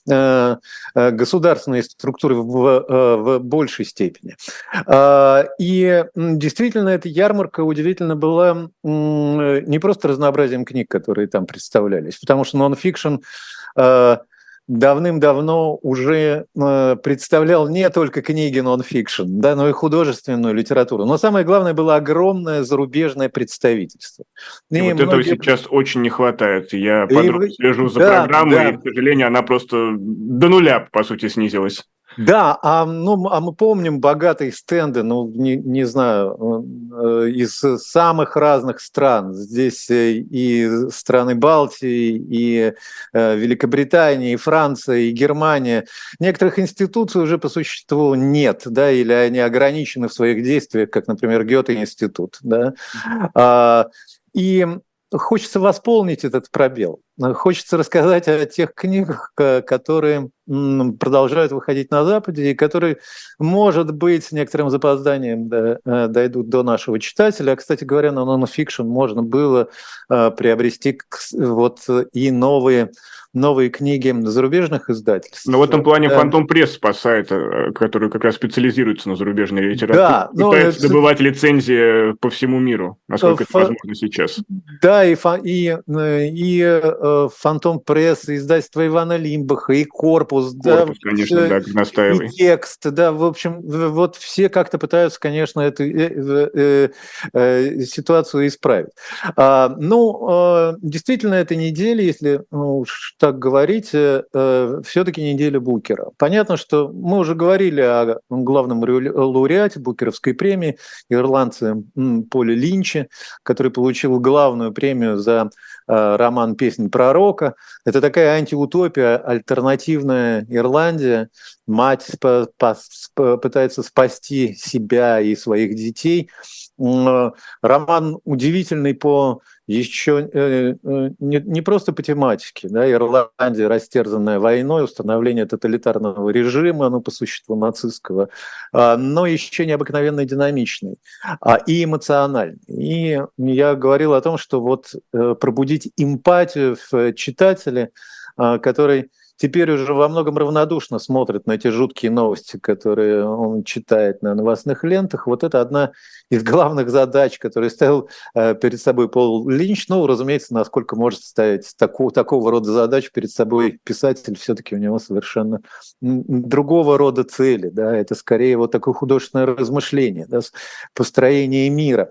[SPEAKER 4] э, государственные структуры в, в большей степени. И действительно, эта ярмарка удивительно была не просто разнообразием книг, которые там представлялись, потому что нон-фикшн э, давным-давно уже э, представлял не только книги нон-фикшн, да, но и художественную литературу. Но самое главное было огромное зарубежное представительство.
[SPEAKER 1] И, и вот многие... этого сейчас очень не хватает. Я подробно и... слежу за да, программой, да. и, к сожалению, она просто до нуля, по сути, снизилась.
[SPEAKER 4] Да, а, ну, а мы помним богатые стенды, ну, не, не знаю, э, из самых разных стран. Здесь э, и страны Балтии, и э, Великобритания, и Франция, и Германия. Некоторых институций уже по существу нет, да, или они ограничены в своих действиях, как, например, Гёте-институт, да. А, и хочется восполнить этот пробел. Хочется рассказать о тех книгах, которые продолжают выходить на Западе и которые, может быть, с некоторым запозданием э, дойдут до нашего читателя. Кстати говоря, на нонфикшн можно было э, приобрести вот и новые новые книги зарубежных издательств.
[SPEAKER 1] Но в этом плане да. Фантом Пресс спасает, э, который как раз специализируется на зарубежной литературе. Да, пытается но... добывать лицензии по всему миру, насколько Ф... это возможно сейчас.
[SPEAKER 4] Да, и, и, и э, Фантом Пресс, издательство Ивана Лимбаха, и Корпус. Корпус,
[SPEAKER 1] да, конечно, все, да, настаивай.
[SPEAKER 4] И текст, да, в общем, вот все как-то пытаются, конечно, эту э, э, э, ситуацию исправить. А, ну, э, действительно, этой недели, если ну, так говорить, э, э все-таки неделя Букера. Понятно, что мы уже говорили о главном лауреате Букеровской премии, ирландце Поле Линче, который получил главную премию за э, роман «Песнь пророка. Это такая антиутопия, альтернативная Ирландия. Мать пытается спасти себя и своих детей. Роман удивительный по еще э, э, не, не просто по тематике. Да, Ирландия, растерзанная войной, установление тоталитарного режима, ну, по существу нацистского, а, но еще необыкновенно динамичный а, и эмоциональный. И я говорил о том, что вот э, пробудить эмпатию в читателе, а, который теперь уже во многом равнодушно смотрит на эти жуткие новости, которые он читает на новостных лентах. Вот это одна из главных задач, которые ставил э, перед собой Пол Линч. Ну, разумеется, насколько может ставить такого, такого рода задач перед собой писатель, все-таки у него совершенно другого рода цели. Да? Это скорее вот такое художественное размышление, да? построение мира.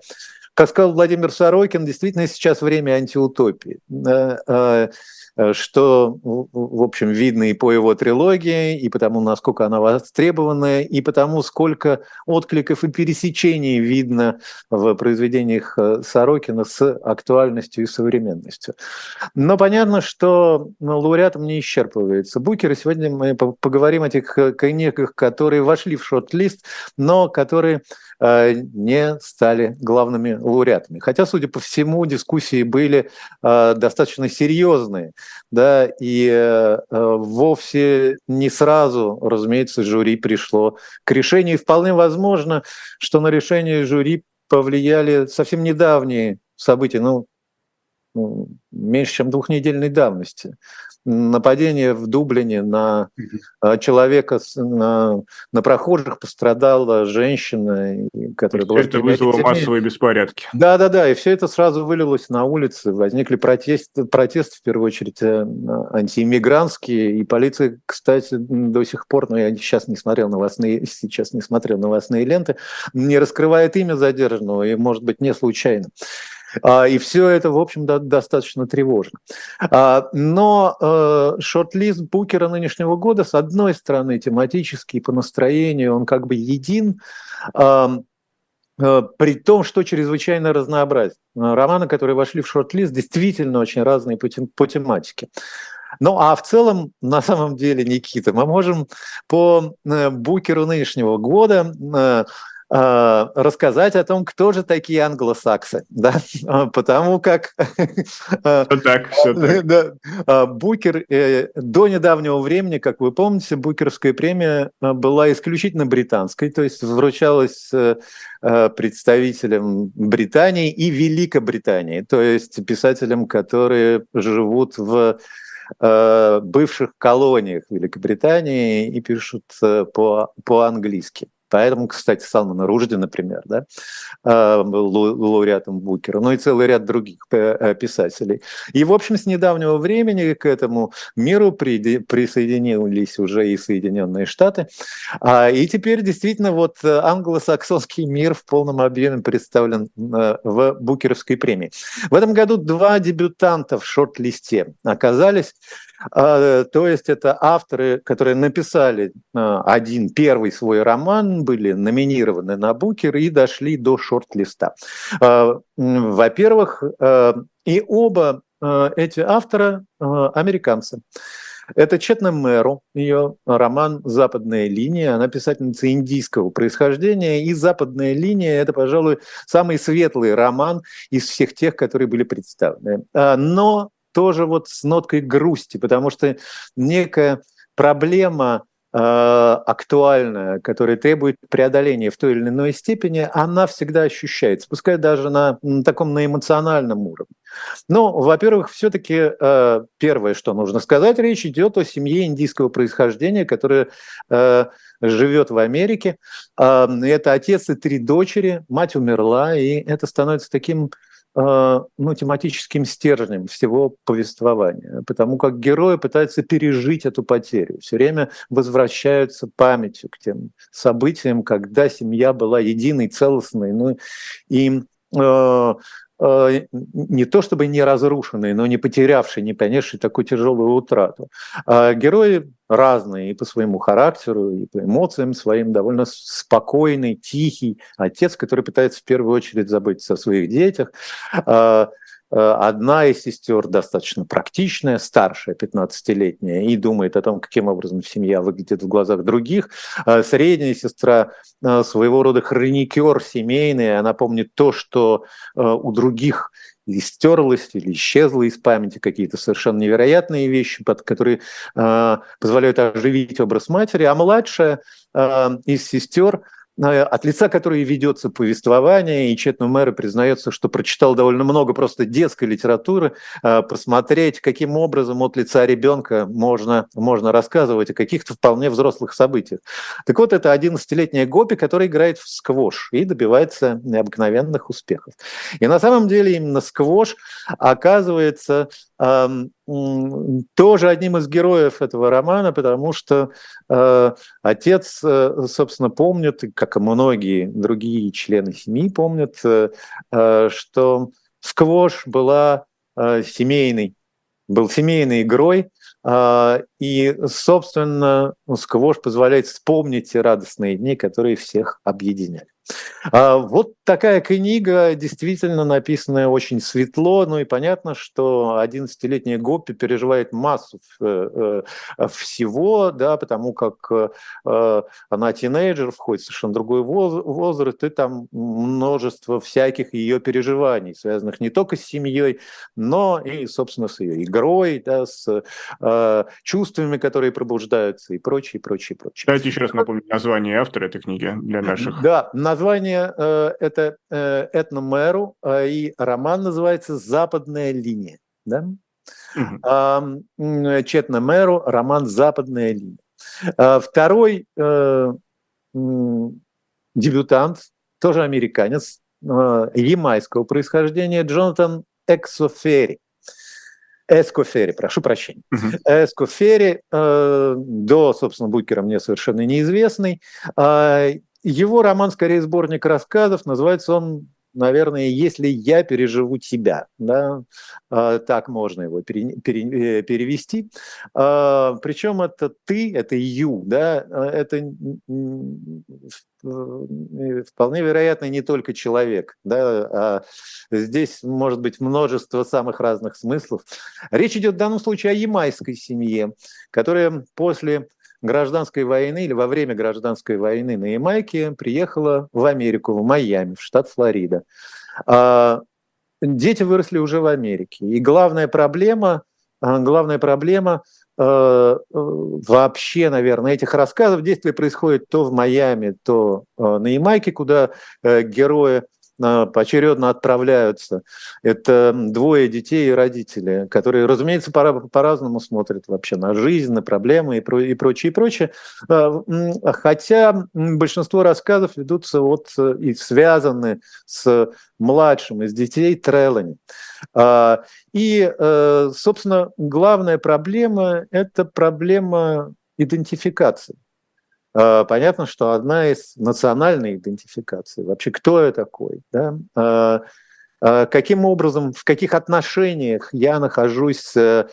[SPEAKER 4] Как сказал Владимир Сорокин, действительно сейчас время антиутопии. Э, Э, что, в общем, видно и по его трилогии, и потому, насколько она востребованная, и потому, сколько откликов и пересечений видно в произведениях э, Сорокина с актуальностью и современностью. Но понятно, что ну, лауреатом не исчерпывается Букер, и сегодня мы поговорим о тех э, книгах, которые вошли в шорт-лист, но которые не стали главными лауреатами. Хотя, судя по всему, дискуссии были достаточно серьезные да, и э, вовсе не сразу, разумеется, жюри пришло к решению. И вполне возможно, что на решение жюри повлияли совсем недавние события, ну, ну меньше, чем двухнедельной давности нападение в Дублине на mm человека, на, на прохожих пострадала женщина,
[SPEAKER 1] которая была... Это вызвало массовые беспорядки.
[SPEAKER 4] Да-да-да, и все это сразу вылилось на улицы, возникли протесты, протесты в первую очередь э, антииммигрантские, и полиция, кстати, до сих пор, но ну, я сейчас не смотрел новостные, [laughs] сейчас не смотрел новостные ленты, не раскрывает имя задержанного, и, может быть, не случайно. А, и все это, в общем, достаточно тревожно. А, но э, шорт-лист Букера нынешнего года, с одной стороны, тематический, по настроению, он как бы един, э, при том, что чрезвычайно разнообразен. Романы, которые вошли в шорт-лист, действительно очень разные по, тем, по тематике. Ну а в целом, на самом деле, Никита, мы можем по э, Букеру нынешнего года а, рассказать о том, кто же такие англосаксы, [laughs] да, а, потому как [laughs]
[SPEAKER 1] а, все так.
[SPEAKER 4] Да, Букер э, до недавнего времени, как вы помните, Букерская премия была исключительно британской, то есть вручалась э, представителям Британии и Великобритании, то есть писателям, которые живут в э, бывших колониях Великобритании и пишут по, по-английски. Поэтому, кстати, Салман Ружди, например, да, а, был лауреатом Букера, ну и целый ряд других э, писателей. И, в общем, с недавнего времени к этому миру присоединились уже и Соединенные Штаты. А, и теперь действительно вот э, англосаксонский мир в полном объеме представлен э, в Букеровской премии. В этом году два дебютанта в шорт-листе оказались то есть это авторы, которые написали а, один первый свой роман, были номинированы на Букер и дошли до шорт-листа. А, во-первых, и оба эти автора американцы. Это Четна Мэру, ее роман «Западная линия». Она писательница индийского происхождения. И «Западная линия» — это, пожалуй, самый светлый роман из всех тех, которые были представлены. Но тоже вот с ноткой грусти, потому что некая проблема э, актуальная, которая требует преодоления в той или иной степени, она всегда ощущается, пускай даже на, на таком на эмоциональном уровне. Ну, во-первых, все-таки э, первое, что нужно сказать, речь идет о семье индийского происхождения, которая э, живет в Америке. Э, это отец и три дочери, мать умерла, и это становится таким ну, тематическим стержнем всего повествования, потому как герои пытаются пережить эту потерю, все время возвращаются памятью к тем событиям, когда семья была единой, целостной, ну, и э, э, не то чтобы не разрушенные, но не потерявшие, не понесшие такую тяжелую утрату. А герои разные и по своему характеру, и по эмоциям своим, довольно спокойный, тихий отец, который пытается в первую очередь заботиться о своих детях, а, одна из сестер достаточно практичная, старшая, 15-летняя, и думает о том, каким образом семья выглядит в глазах других. Средняя сестра своего рода хроникер семейный, она помнит то, что у других или стерлось, или исчезло из памяти какие-то совершенно невероятные вещи, под которые э, позволяют оживить образ матери, а младшая э, из сестер Э, от лица которой ведется повествование, и Четну Мэра признается, что прочитал довольно много просто детской литературы, э, посмотреть, каким образом от лица ребенка можно, можно рассказывать о каких-то вполне взрослых событиях. Так вот, это 11-летняя Гопи, которая играет в сквош и добивается необыкновенных успехов. И на самом деле именно сквош оказывается тоже одним из героев этого романа, потому что э, отец, э, собственно, помнит, как и многие другие члены семьи помнят, э, э, что сквош была э, семейной, был семейной игрой, э, и, собственно, сквош позволяет вспомнить те радостные дни, которые всех объединяли. А, вот такая книга, действительно написанная очень светло, ну и понятно, что 11-летняя Гоппи переживает массу э, э, всего, да, потому как э, она тинейджер, входит в совершенно другой возраст, и там множество всяких ее переживаний, связанных не только с семьей, но и, собственно, с ее игрой, да, с чувствами, которые пробуждаются и прочее, прочее, прочее.
[SPEAKER 1] Давайте еще раз напомню название автора этой книги для наших.
[SPEAKER 4] Да, название э, это э, Этномеру, э, и роман называется «Западная линия». Да? Угу. Четна Мэру, роман «Западная линия». А, второй э, дебютант, тоже американец, э, ямайского происхождения, Джонатан Эксофери. Эскофери, прошу прощения. Uh-huh. Эскофери, э, до, собственно, Букера мне совершенно неизвестный. Э, его роман, скорее, сборник рассказов, называется он наверное, если я переживу тебя, да, а, так можно его э, перевести. А, причем это ты, это you, да, это э, вполне вероятно не только человек, да, а здесь может быть множество самых разных смыслов. Речь идет в данном случае о ямайской семье, которая после гражданской войны или во время гражданской войны на Ямайке приехала в Америку, в Майами, в штат Флорида. А, дети выросли уже в Америке. И главная проблема, а, главная проблема а, вообще, наверное, этих рассказов действие происходит то в Майами, то на Ямайке, куда э, герои поочередно отправляются. Это двое детей и родители, которые, разумеется, по-разному смотрят вообще на жизнь, на проблемы и, про, и прочее, и прочее. А, хотя большинство рассказов ведутся вот э, и связаны с младшим из детей Трелани. А, и, э, собственно, главная проблема – это проблема идентификации. А, понятно, что одна из национальной идентификаций, вообще кто я такой, да? А, а, каким образом, в каких отношениях я нахожусь с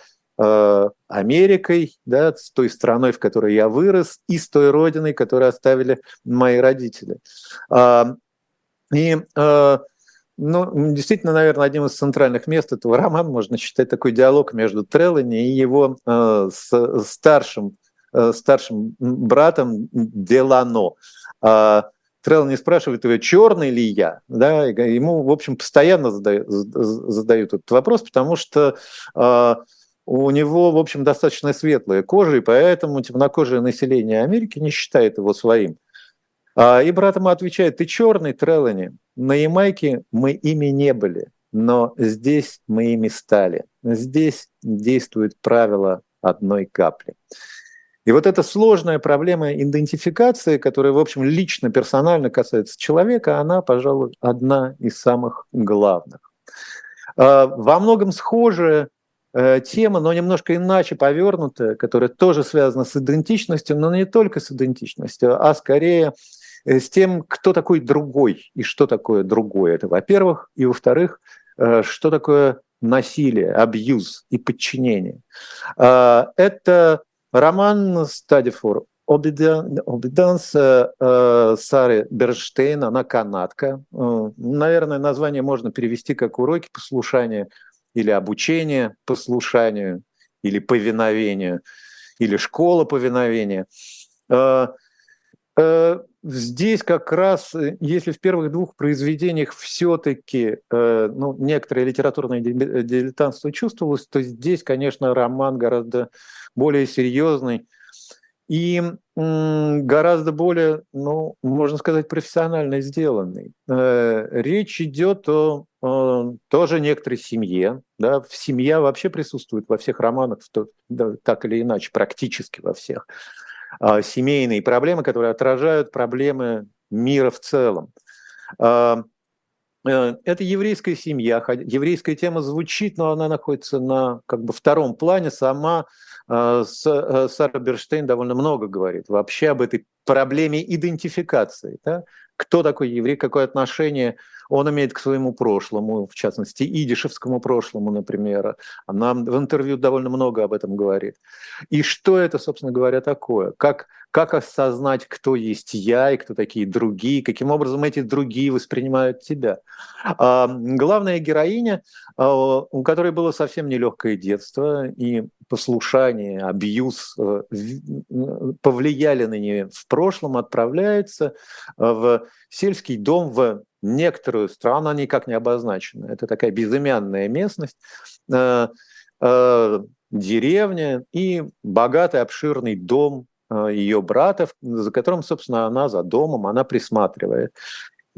[SPEAKER 4] Америкой, да, с той страной, в которой я вырос, и с той родиной, которую оставили мои родители. И ну, действительно, наверное, одним из центральных мест этого романа можно считать такой диалог между Треллани и его э, с, старшим Э, старшим братом Делано. А Трелл не спрашивает его, черный ли я, да, ему, в общем, постоянно задают, задают этот вопрос, потому что а, у него, в общем, достаточно светлая кожа, и поэтому темнокожее население Америки не считает его своим. А, и брат ему отвечает, ты черный, Треллани, на Ямайке мы ими не были, но здесь мы ими стали. Здесь действует правило одной капли. И вот эта сложная проблема идентификации, которая, в общем, лично, персонально касается человека, она, пожалуй, одна из самых главных. А, во многом схожая э, тема, но немножко иначе повернутая, которая тоже связана с идентичностью, но не только с идентичностью, а скорее э, с тем, кто такой другой и что такое другое. Это, во-первых, и во-вторых, э, что такое насилие, абьюз и подчинение. А, это Роман Стадифор Обиданс Сары Берштейн, она канадка. Наверное, название можно перевести как уроки послушания или обучение послушанию, или повиновению, или школа повиновения. Здесь как раз, если в первых двух произведениях все-таки ну, некоторое литературное дилетантство чувствовалось, то здесь, конечно, роман гораздо более серьезный, и гораздо более, ну, можно сказать, профессионально сделанный. Э, речь идет о, о тоже некоторой семье. Да? Семья вообще присутствует во всех романах, так или иначе, практически во всех. А, семейные проблемы, которые отражают проблемы мира в целом. А, э, это еврейская семья, еврейская тема звучит, но она находится на как бы втором плане. Сама а, э, Сара Берштейн довольно много говорит вообще об этой проблеме идентификации. Да? Кто такой еврей, какое отношение он имеет к своему прошлому, в частности, идишевскому прошлому, например. Она в интервью довольно много об этом говорит. И что это, собственно говоря, такое? Как, как осознать, кто есть я и кто такие другие, каким образом эти другие воспринимают тебя. А, главная героиня, а, у которой было совсем нелегкое детство, и послушание, абьюз э, повлияли на нее в прошлом, отправляется в сельский дом в некоторую страну, она никак не обозначена. Это такая безымянная местность, э, э, деревня и богатый обширный дом э, ее братов, за которым, собственно, она за домом, она присматривает.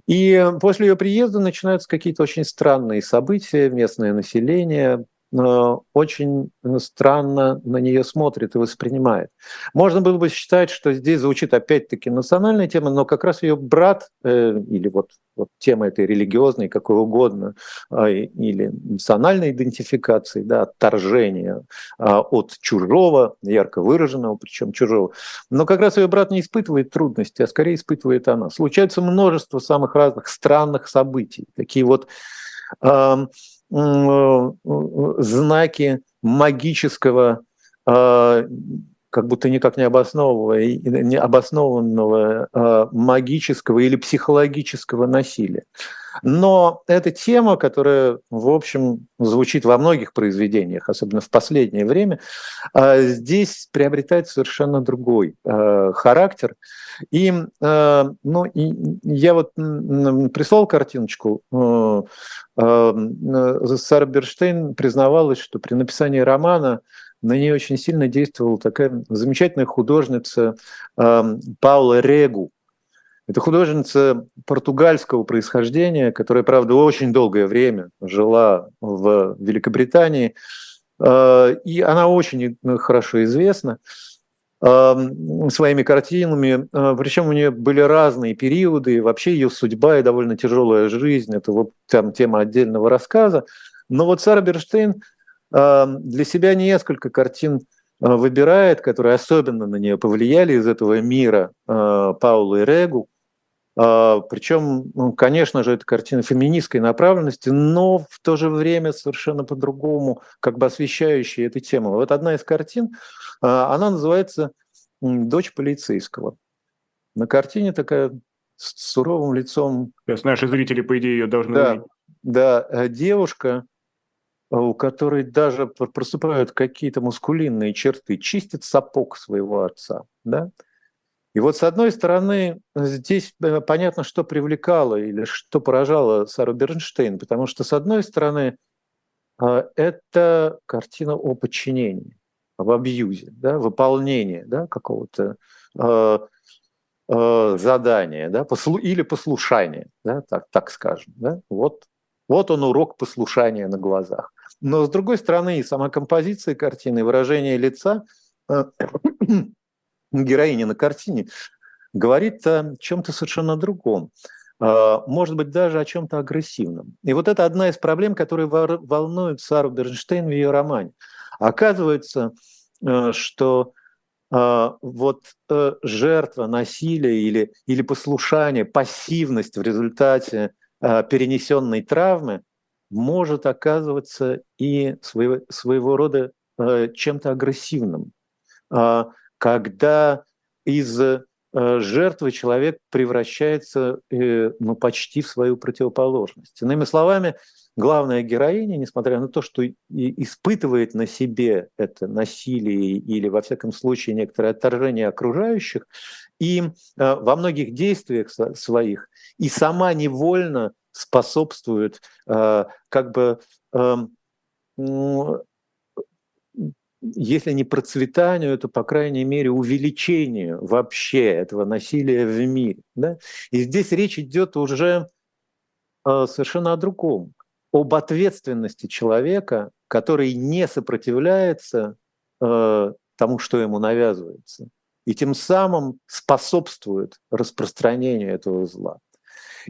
[SPEAKER 4] И после ее приезда начинаются какие-то очень странные события, местное население очень странно на нее смотрит и воспринимает. Можно было бы считать, что здесь звучит опять-таки национальная тема, но как раз ее брат э, или вот, вот тема этой религиозной, какой угодно, э, или национальной идентификации, да, отторжения э, от чужого, ярко выраженного, причем чужого. Но как раз ее брат не испытывает трудности, а скорее испытывает она. Случается множество самых разных странных событий, такие вот Э, знаки магического, а, как будто никак не обоснованного, не обоснованного а, магического или психологического насилия. Но эта тема, которая, в общем, звучит во многих произведениях, особенно в последнее время, а, здесь приобретает совершенно другой характер. И, ну, и я вот прислал картиночку э, Сара Берштейн признавалась, что при написании романа на нее очень сильно действовала такая замечательная художница Паула Регу. Это художница португальского происхождения, которая, правда, очень долгое время жила в Великобритании, э, и она очень хорошо известна своими картинами. А, Причем у нее были разные периоды, вообще ее судьба и довольно тяжелая жизнь, это вот там тема отдельного рассказа. Но вот Сара Берштейн для себя несколько картин а, выбирает, которые особенно на нее повлияли из этого мира а, Паула Регу. А, Причем, ну, конечно же, это картина феминистской направленности, но в то же время совершенно по-другому, как бы освещающая эту тему. Вот одна из картин, а, она называется «Дочь полицейского». На картине такая с суровым лицом.
[SPEAKER 1] Сейчас наши зрители, по идее, ее должны
[SPEAKER 4] да, увидеть. Да, э, девушка, у которой даже проступают какие-то мускулинные черты, чистит сапог своего отца. Да? И вот с одной стороны, здесь э, понятно, что привлекало или что поражало Сару Бернштейн, потому что с одной стороны, а, это картина о подчинении, об абьюзе, да, выполнении да, какого-то э, э, задания да, послу, или послушания, да, так, так скажем. Да. Вот, вот он урок послушания на глазах. Но с другой стороны, и сама композиция картины, выражение лица э, героиня на картине говорит о чем-то совершенно другом, а, может быть, даже о чем-то агрессивном. И вот это одна из проблем, которые волнуют Сару Бернштейн в ее романе. Оказывается, э, что а, вот э, жертва насилия или, или послушание, пассивность в результате а, перенесенной травмы может оказываться и своего, своего рода э, чем-то агрессивным когда из жертвы человек превращается ну, почти в свою противоположность. Иными словами, главная героиня, несмотря на то, что испытывает на себе это насилие или, во всяком случае, некоторое отторжение окружающих, и э, во многих действиях своих и сама невольно способствует э, как бы эм, если не процветанию, то, по крайней мере, увеличению вообще этого насилия в мире. Да? И здесь речь идет уже э, совершенно о другом об ответственности человека, который не сопротивляется э, тому, что ему навязывается, и тем самым способствует распространению этого зла.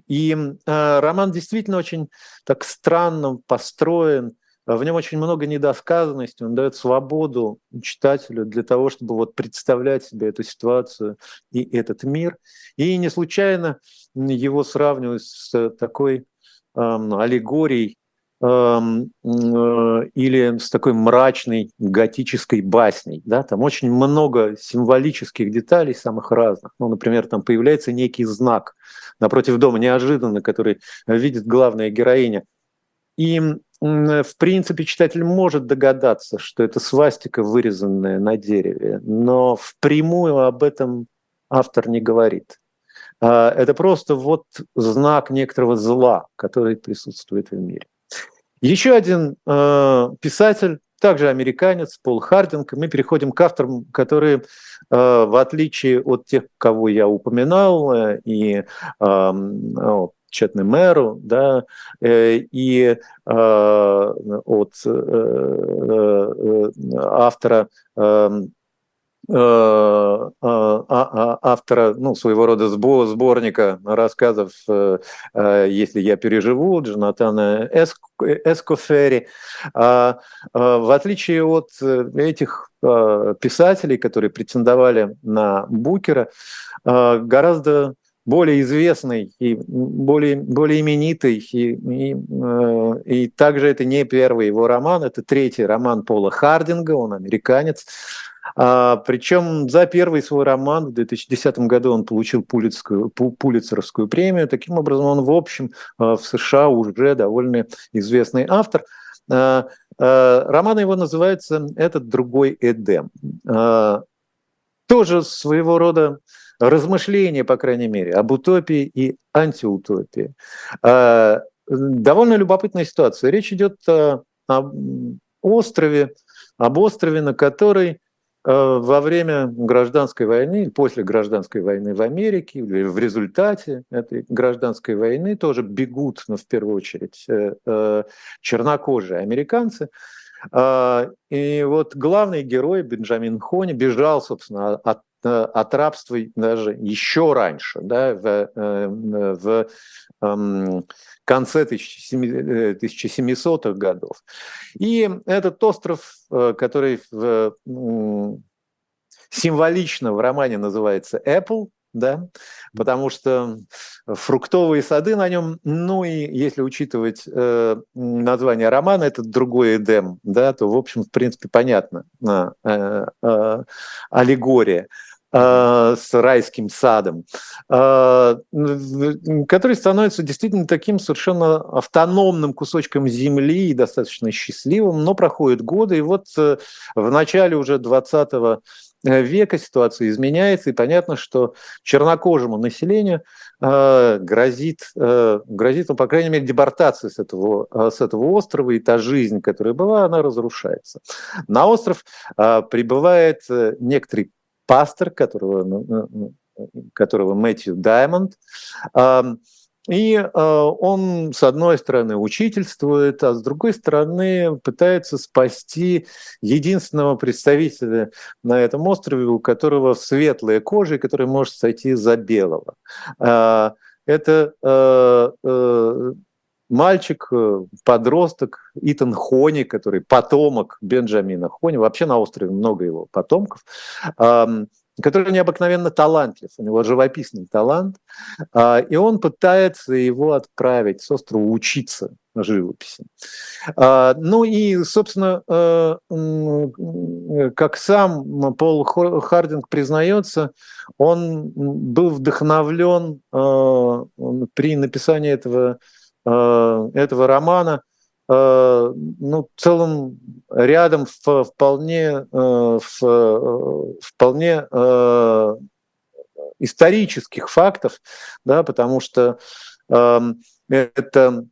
[SPEAKER 4] И э, роман действительно очень так странно построен, в нем очень много недосказанности, он дает свободу читателю для того, чтобы вот представлять себе эту ситуацию и этот мир. И не случайно его сравнивают с такой аллегорией эм, э, или с такой мрачной готической басней. Да? Там очень много символических деталей, самых разных. Ну, например, там появляется некий знак напротив дома, неожиданно, который видит главная героиня. И, в принципе, читатель может догадаться, что это свастика, вырезанная на дереве, но впрямую об этом автор не говорит. А, это просто вот знак некоторого зла, который присутствует в мире. Еще один э, писатель, также американец, Пол Хардинг. Мы переходим к авторам, которые, э, в отличие от тех, кого я упоминал, э, и э, Четный Мэру, да, и от автора Э, а, а, а, автора ну, своего рода сборника рассказов э, э, «Если я переживу» Джонатана Эскофери. В отличие от этих писателей, которые претендовали на Букера, гораздо более известный и более, более именитый, и, и, и также это не первый его роман, это третий роман Пола Хардинга, он американец, а, причем за первый свой роман в 2010 году он получил Пулицкую, Пулицеровскую премию. Таким образом, он, в общем, а, в США уже довольно известный автор. А, а, роман его называется «Этот другой Эдем». А, тоже своего рода размышления, по крайней мере, об утопии и антиутопии. А, довольно любопытная ситуация. Речь идет о острове, об острове, на который Э, во время гражданской войны, после гражданской войны в Америке, в результате этой гражданской войны тоже бегут, ну, в первую очередь, э, э, чернокожие американцы. А, и вот главный герой Бенджамин Хони бежал, собственно, от от рабства даже еще раньше, да, в, в эм, конце 1700-х годов. И этот остров, который в символично в романе называется Apple, да, потому что фруктовые сады на нем, ну и если учитывать э, название романа, это другой Эдем, да, то, в общем, в принципе, понятно, э, э, аллегория э, с райским садом, э, который становится действительно таким совершенно автономным кусочком земли и достаточно счастливым, но проходят годы, и вот э, в начале уже 20 Э, века ситуация изменяется, и понятно, что чернокожему населению э, грозит, э, грозит, ну, по крайней мере, депортация с этого, э, с этого острова, и та жизнь, которая была, она разрушается. На остров э, прибывает э, некоторый пастор, которого, ну, ну, которого Мэтью Даймонд, э, и э, он, с одной стороны, учительствует, а с другой стороны, пытается спасти единственного представителя на этом острове, у которого светлая кожа, и который может сойти за белого. Э, это э, э, мальчик, подросток Итан Хони, который потомок Бенджамина Хони. Вообще на острове много его потомков который необыкновенно талантлив, у него живописный талант, а, и он пытается его отправить с острова учиться живописи. А, ну и, собственно, э, как сам Пол Хардинг признается, он был вдохновлен при написании этого, этого романа ну, целым рядом вполне, вполне исторических фактов, да, потому что это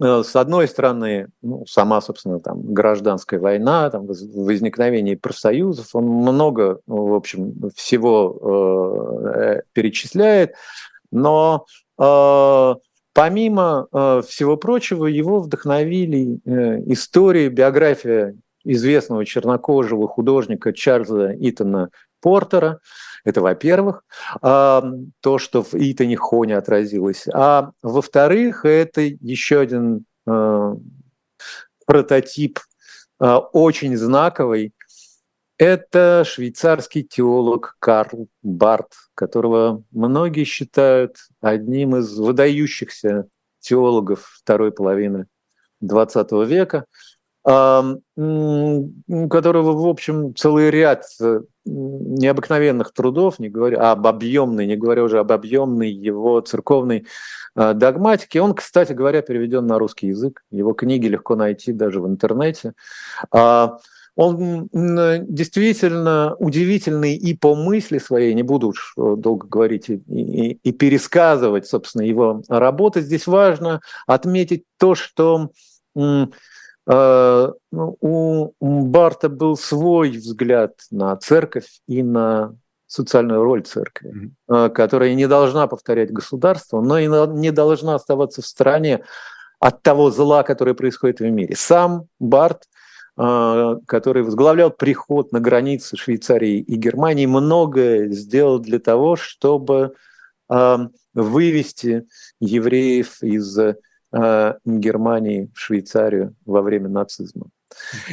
[SPEAKER 4] Э, с одной стороны, ну, сама, собственно, там, гражданская война, там, возникновение профсоюзов, он много, в общем, всего э, перечисляет, но э, помимо э, всего прочего, его вдохновили э, истории, биография известного чернокожего художника Чарльза Итона Портера, это во-первых, то, что в Итане Хоне отразилось. А во-вторых, это еще один а, прототип а, очень знаковый. Это швейцарский теолог Карл Барт, которого многие считают одним из выдающихся теологов второй половины XX века у которого, в общем, целый ряд э, необыкновенных трудов, не говоря об объемной, не говоря уже об объемной его церковной э, догматике. Он, кстати говоря, переведен на русский язык. Его книги легко найти даже в интернете. Он действительно удивительный и по мысли своей, не буду уж э, долго говорить и, и, и пересказывать, собственно, его работы. Здесь важно отметить то, что Э, ну, у Барта был свой взгляд на церковь и на социальную роль церкви, mm-hmm. которая не должна повторять государство, но и не должна оставаться в стороне от того зла, которое происходит в мире. Сам Барт, э, который возглавлял приход на границе Швейцарии и Германии, многое сделал для того, чтобы вывести евреев из Э, Германии в Швейцарию во время нацизма.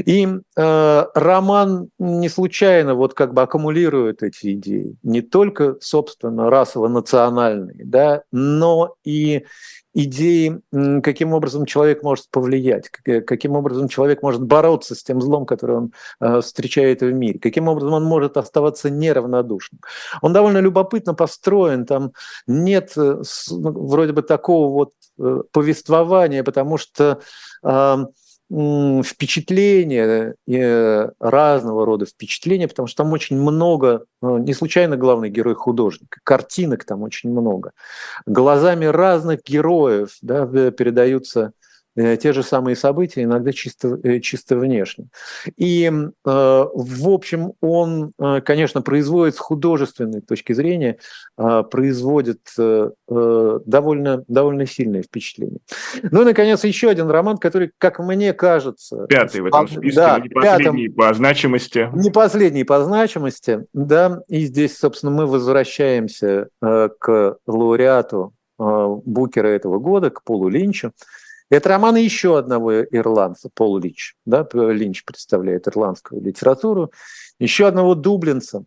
[SPEAKER 4] И э, роман не случайно вот как бы аккумулирует эти идеи, не только, собственно, расово-национальные, да, но и идеи, каким образом человек может повлиять, каким образом человек может бороться с тем злом, который он э, встречает в мире, каким образом он может оставаться неравнодушным. Он довольно любопытно построен, там нет э, ну, вроде бы такого вот э, повествования, потому что впечатления, разного рода впечатления, потому что там очень много, ну, не случайно главный герой художник, картинок там очень много. Глазами разных героев да, передаются Э, те же самые события, иногда чисто, э, чисто внешне. И, э, в общем, он, конечно, производит с художественной точки зрения, производит довольно, довольно сильное впечатление. Ну и, наконец, еще один роман, который, как мне кажется...
[SPEAKER 1] Пятый в этом списке, да, не последний по значимости.
[SPEAKER 4] Не последний по значимости, да. И здесь, собственно, мы возвращаемся к лауреату Букера этого года, к Полу Линчу. Это романы еще одного ирландца, Пол Линч. Да? Линч представляет ирландскую литературу. Еще одного дублинца.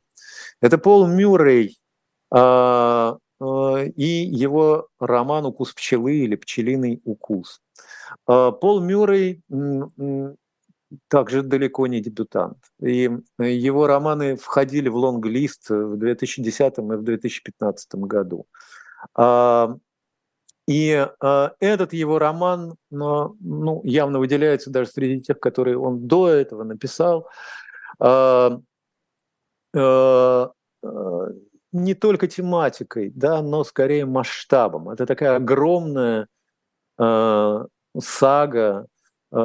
[SPEAKER 4] Это Пол Мюррей а, а, и его роман «Укус пчелы» или «Пчелиный укус». А, Пол Мюррей также далеко не дебютант. И его романы входили в лонг-лист в 2010 и в 2015 году. И э, этот его роман ну, явно выделяется даже среди тех, которые он до этого написал. Э, э, не только тематикой, да, но скорее масштабом. Это такая огромная э, сага э,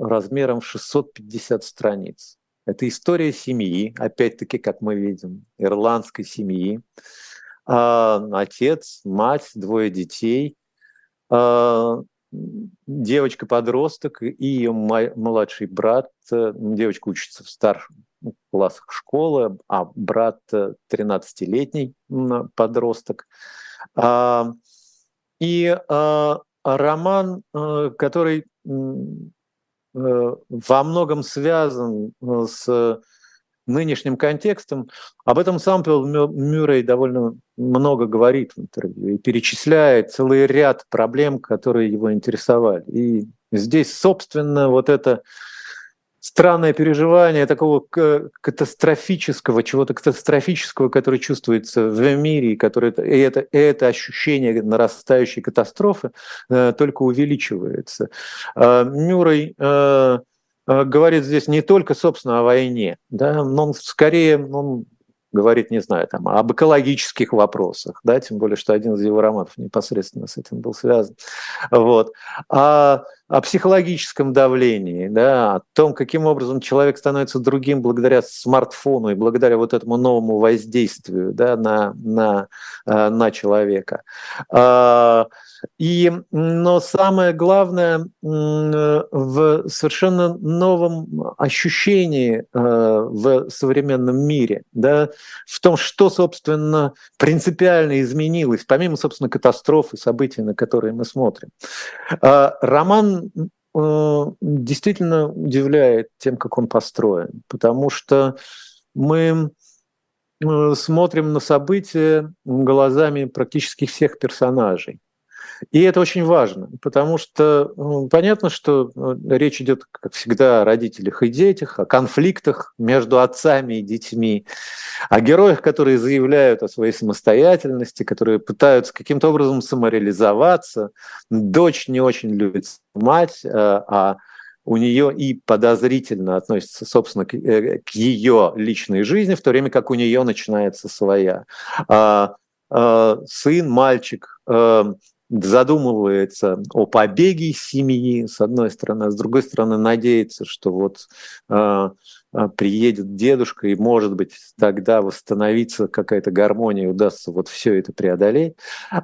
[SPEAKER 4] размером в 650 страниц. Это история семьи, опять-таки, как мы видим, ирландской семьи. Э, отец, мать, двое детей – девочка-подросток и ее младший брат. Э, девочка учится в старших классах школы, а брат 13-летний подросток. А, и а, роман, э, который э, во многом связан с нынешним контекстом. Об этом сам Мюррей довольно много говорит в интервью и перечисляет целый ряд проблем, которые его интересовали. И здесь, собственно, вот это странное переживание такого катастрофического, чего-то катастрофического, которое чувствуется в мире, и, которое, и, это, и это ощущение нарастающей катастрофы э, только увеличивается. Э, Мюррей э, говорит здесь не только, собственно, о войне, да, но он скорее он говорит, не знаю, там, об экологических вопросах, да, тем более, что один из его романов непосредственно с этим был связан. Вот. А о психологическом давлении, да, о том, каким образом человек становится другим благодаря смартфону и благодаря вот этому новому воздействию да, на, на, э, на человека. А, и, но самое главное в совершенно новом ощущении э, в современном мире, да, в том, что, собственно, принципиально изменилось, помимо, собственно, катастроф и событий, на которые мы смотрим. А, э, действительно удивляет тем, как он построен, потому что мы э, смотрим на события глазами практически всех персонажей. И это очень важно, потому что понятно, что э, речь идет, как всегда, о родителях и детях, о конфликтах между отцами и детьми, о героях, которые заявляют о своей самостоятельности, которые пытаются каким-то образом самореализоваться. Дочь не очень любит мать, э, а у нее и подозрительно относится, собственно, к, э, ее личной жизни, в то время как у нее начинается своя. А, сын, мальчик, задумывается о побеге семьи, с одной стороны, а с другой стороны, надеется, что вот э, приедет дедушка, и, может быть, тогда восстановится какая-то гармония, удастся вот все это преодолеть.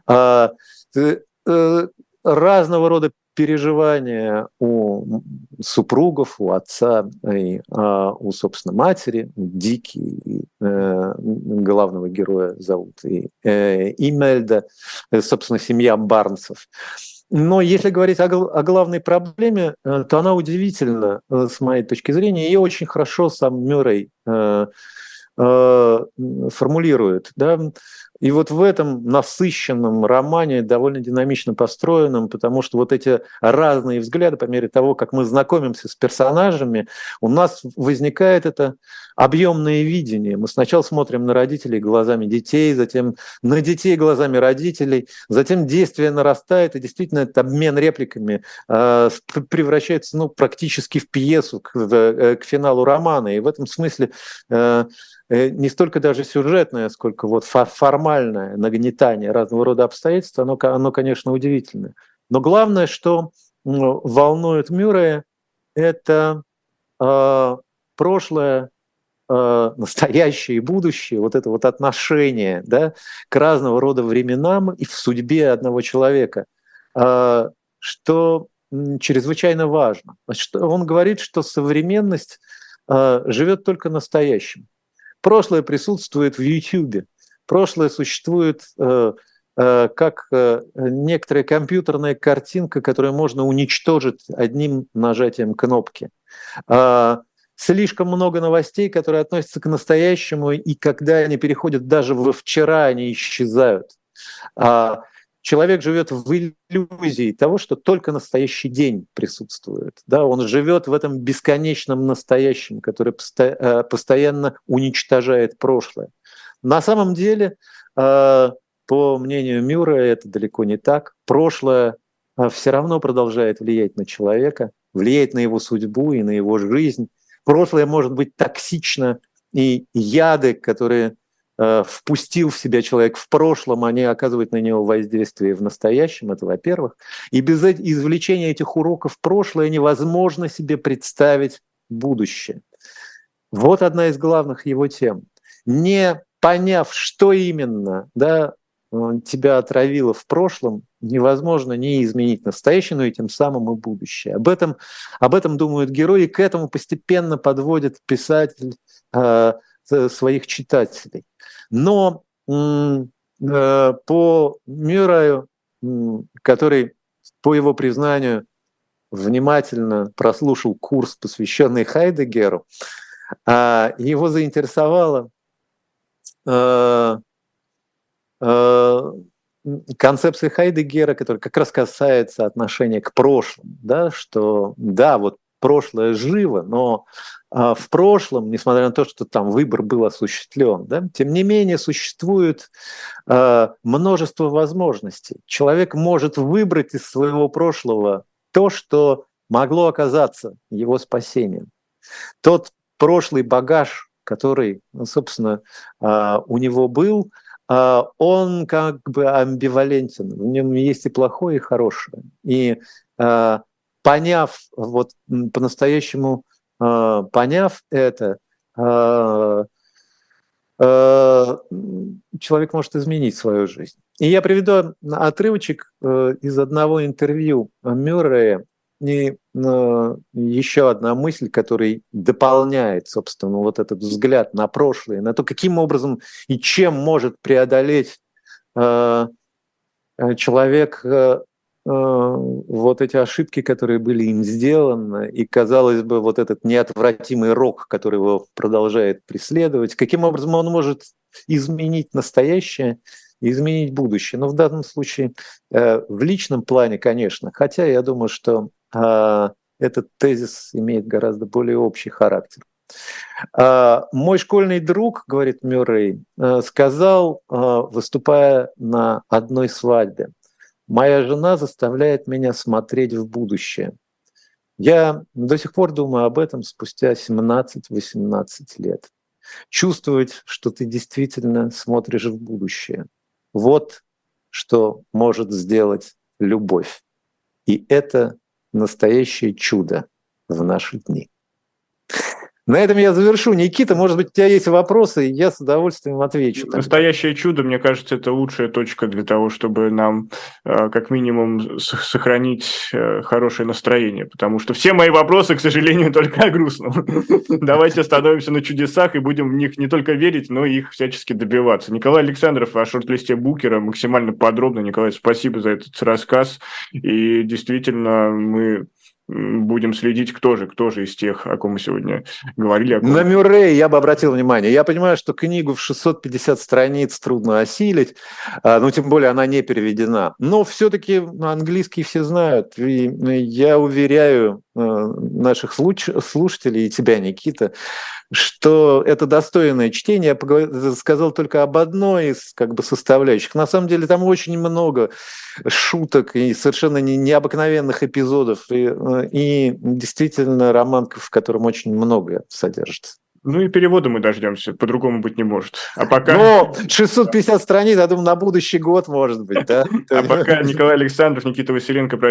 [SPEAKER 4] Э, э, разного рода переживания у супругов, у отца и а, у, собственно, матери. Дикий э, главного героя зовут и э, Имельда, э, собственно, семья Барнсов. Но если говорить о, о главной проблеме, э, то она удивительна, э, с моей точки зрения. Ее очень хорошо сам Мюррей э, формулирует. Да? И вот в этом насыщенном романе, довольно динамично построенном, потому что вот эти разные взгляды, по мере того, как мы знакомимся с персонажами, у нас возникает это объемное видение. Мы сначала смотрим на родителей глазами детей, затем на детей глазами родителей, затем действие нарастает, и действительно этот обмен репликами э, превращается ну, практически в пьесу к, э, к финалу романа. И в этом смысле э, не столько даже сюжетное, сколько вот формальное нагнетание разного рода обстоятельств, оно, оно конечно, удивительное. Но главное, что волнует Мюррея, это э, прошлое, э, настоящее и будущее, вот это вот отношение да, к разного рода временам и в судьбе одного человека, э, что чрезвычайно важно. Он говорит, что современность э, живет только настоящим. Прошлое присутствует в YouTube. Прошлое существует э, э, как э, некоторая компьютерная картинка, которую можно уничтожить одним нажатием кнопки. Э, слишком много новостей, которые относятся к настоящему, и когда они переходят даже во вчера, они исчезают. А, человек живет в иллюзии того, что только настоящий день присутствует. Да, он живет в этом бесконечном настоящем, который постоянно уничтожает прошлое. На самом деле, э, по мнению Мюра, это далеко не так. Прошлое э, все равно продолжает влиять на человека, влиять на его судьбу и на его жизнь. Прошлое может быть токсично, и яды, которые Э, впустил в себя человек в прошлом, они оказывают на него воздействие в настоящем, это во-первых. И без извлечения этих уроков прошлое невозможно себе представить будущее. Вот одна из главных его тем. Не поняв, что именно да, тебя отравило в прошлом, невозможно не изменить настоящее, но и тем самым и будущее. Об этом, об этом думают герои, и к этому постепенно подводит писатель э, своих читателей. Но э, по Мюррею, который, по его признанию, внимательно прослушал курс, посвященный Хайдегеру, а, его заинтересовала э, э, концепция Хайдегера, которая как раз касается отношения к прошлому, да, что да, вот прошлое живо, но а, в прошлом, несмотря на то, что там выбор был осуществлен, да, тем не менее существует а, множество возможностей. Человек может выбрать из своего прошлого то, что могло оказаться его спасением. Тот прошлый багаж, который, ну, собственно, а, у него был, он как бы амбивалентен. В нем есть и плохое, и хорошее. И поняв, вот по-настоящему а, поняв это, а, а, человек может изменить свою жизнь. И я приведу отрывочек э, из одного интервью Мюррея, и еще одна мысль, которая дополняет, собственно, вот этот взгляд на прошлое, на то, каким образом и чем может преодолеть человек э, Э, вот эти ошибки, которые были им сделаны, и, казалось бы, вот этот неотвратимый рок, который его продолжает преследовать, каким образом он может изменить настоящее изменить будущее. Но в данном случае э, в личном плане, конечно, хотя я думаю, что э, этот тезис имеет гораздо более общий характер. Мой школьный друг, говорит Мюррей, сказал, выступая на одной свадьбе, Моя жена заставляет меня смотреть в будущее. Я до сих пор думаю об этом спустя 17-18 лет. Чувствовать, что ты действительно смотришь в будущее. Вот что может сделать любовь. И это настоящее чудо в наши дни. На этом я завершу. Никита, может быть, у тебя есть вопросы, и я с удовольствием отвечу.
[SPEAKER 1] Настоящее чудо, мне кажется, это лучшая точка для того, чтобы нам э, как минимум сохранить э, хорошее настроение, потому что все мои вопросы, к сожалению, [laughs] только о грустном. [laughs] Давайте остановимся на чудесах и будем в них не только верить, но и их всячески добиваться. Николай Александров о шорт-листе Букера максимально подробно. Николай, спасибо за этот рассказ. И действительно, мы будем следить, кто же, кто же из тех, о ком мы сегодня говорили. Ком...
[SPEAKER 4] На Мюррей я бы обратил внимание. Я понимаю, что книгу в 650 страниц трудно осилить, а, ну, тем более она не переведена. Но все-таки английский все знают. И я уверяю наших слушателей и тебя, Никита, что это достойное чтение. Я сказал только об одной из как бы, составляющих. На самом деле там очень много шуток и совершенно необыкновенных эпизодов. И, э, и действительно роман, в котором очень многое содержится.
[SPEAKER 1] Ну и перевода мы дождемся, по-другому быть не может. А пока...
[SPEAKER 4] Ну, 650 страниц, я думаю, на будущий год, может быть, да? [laughs]
[SPEAKER 1] А пока Николай Александров, Никита Василенко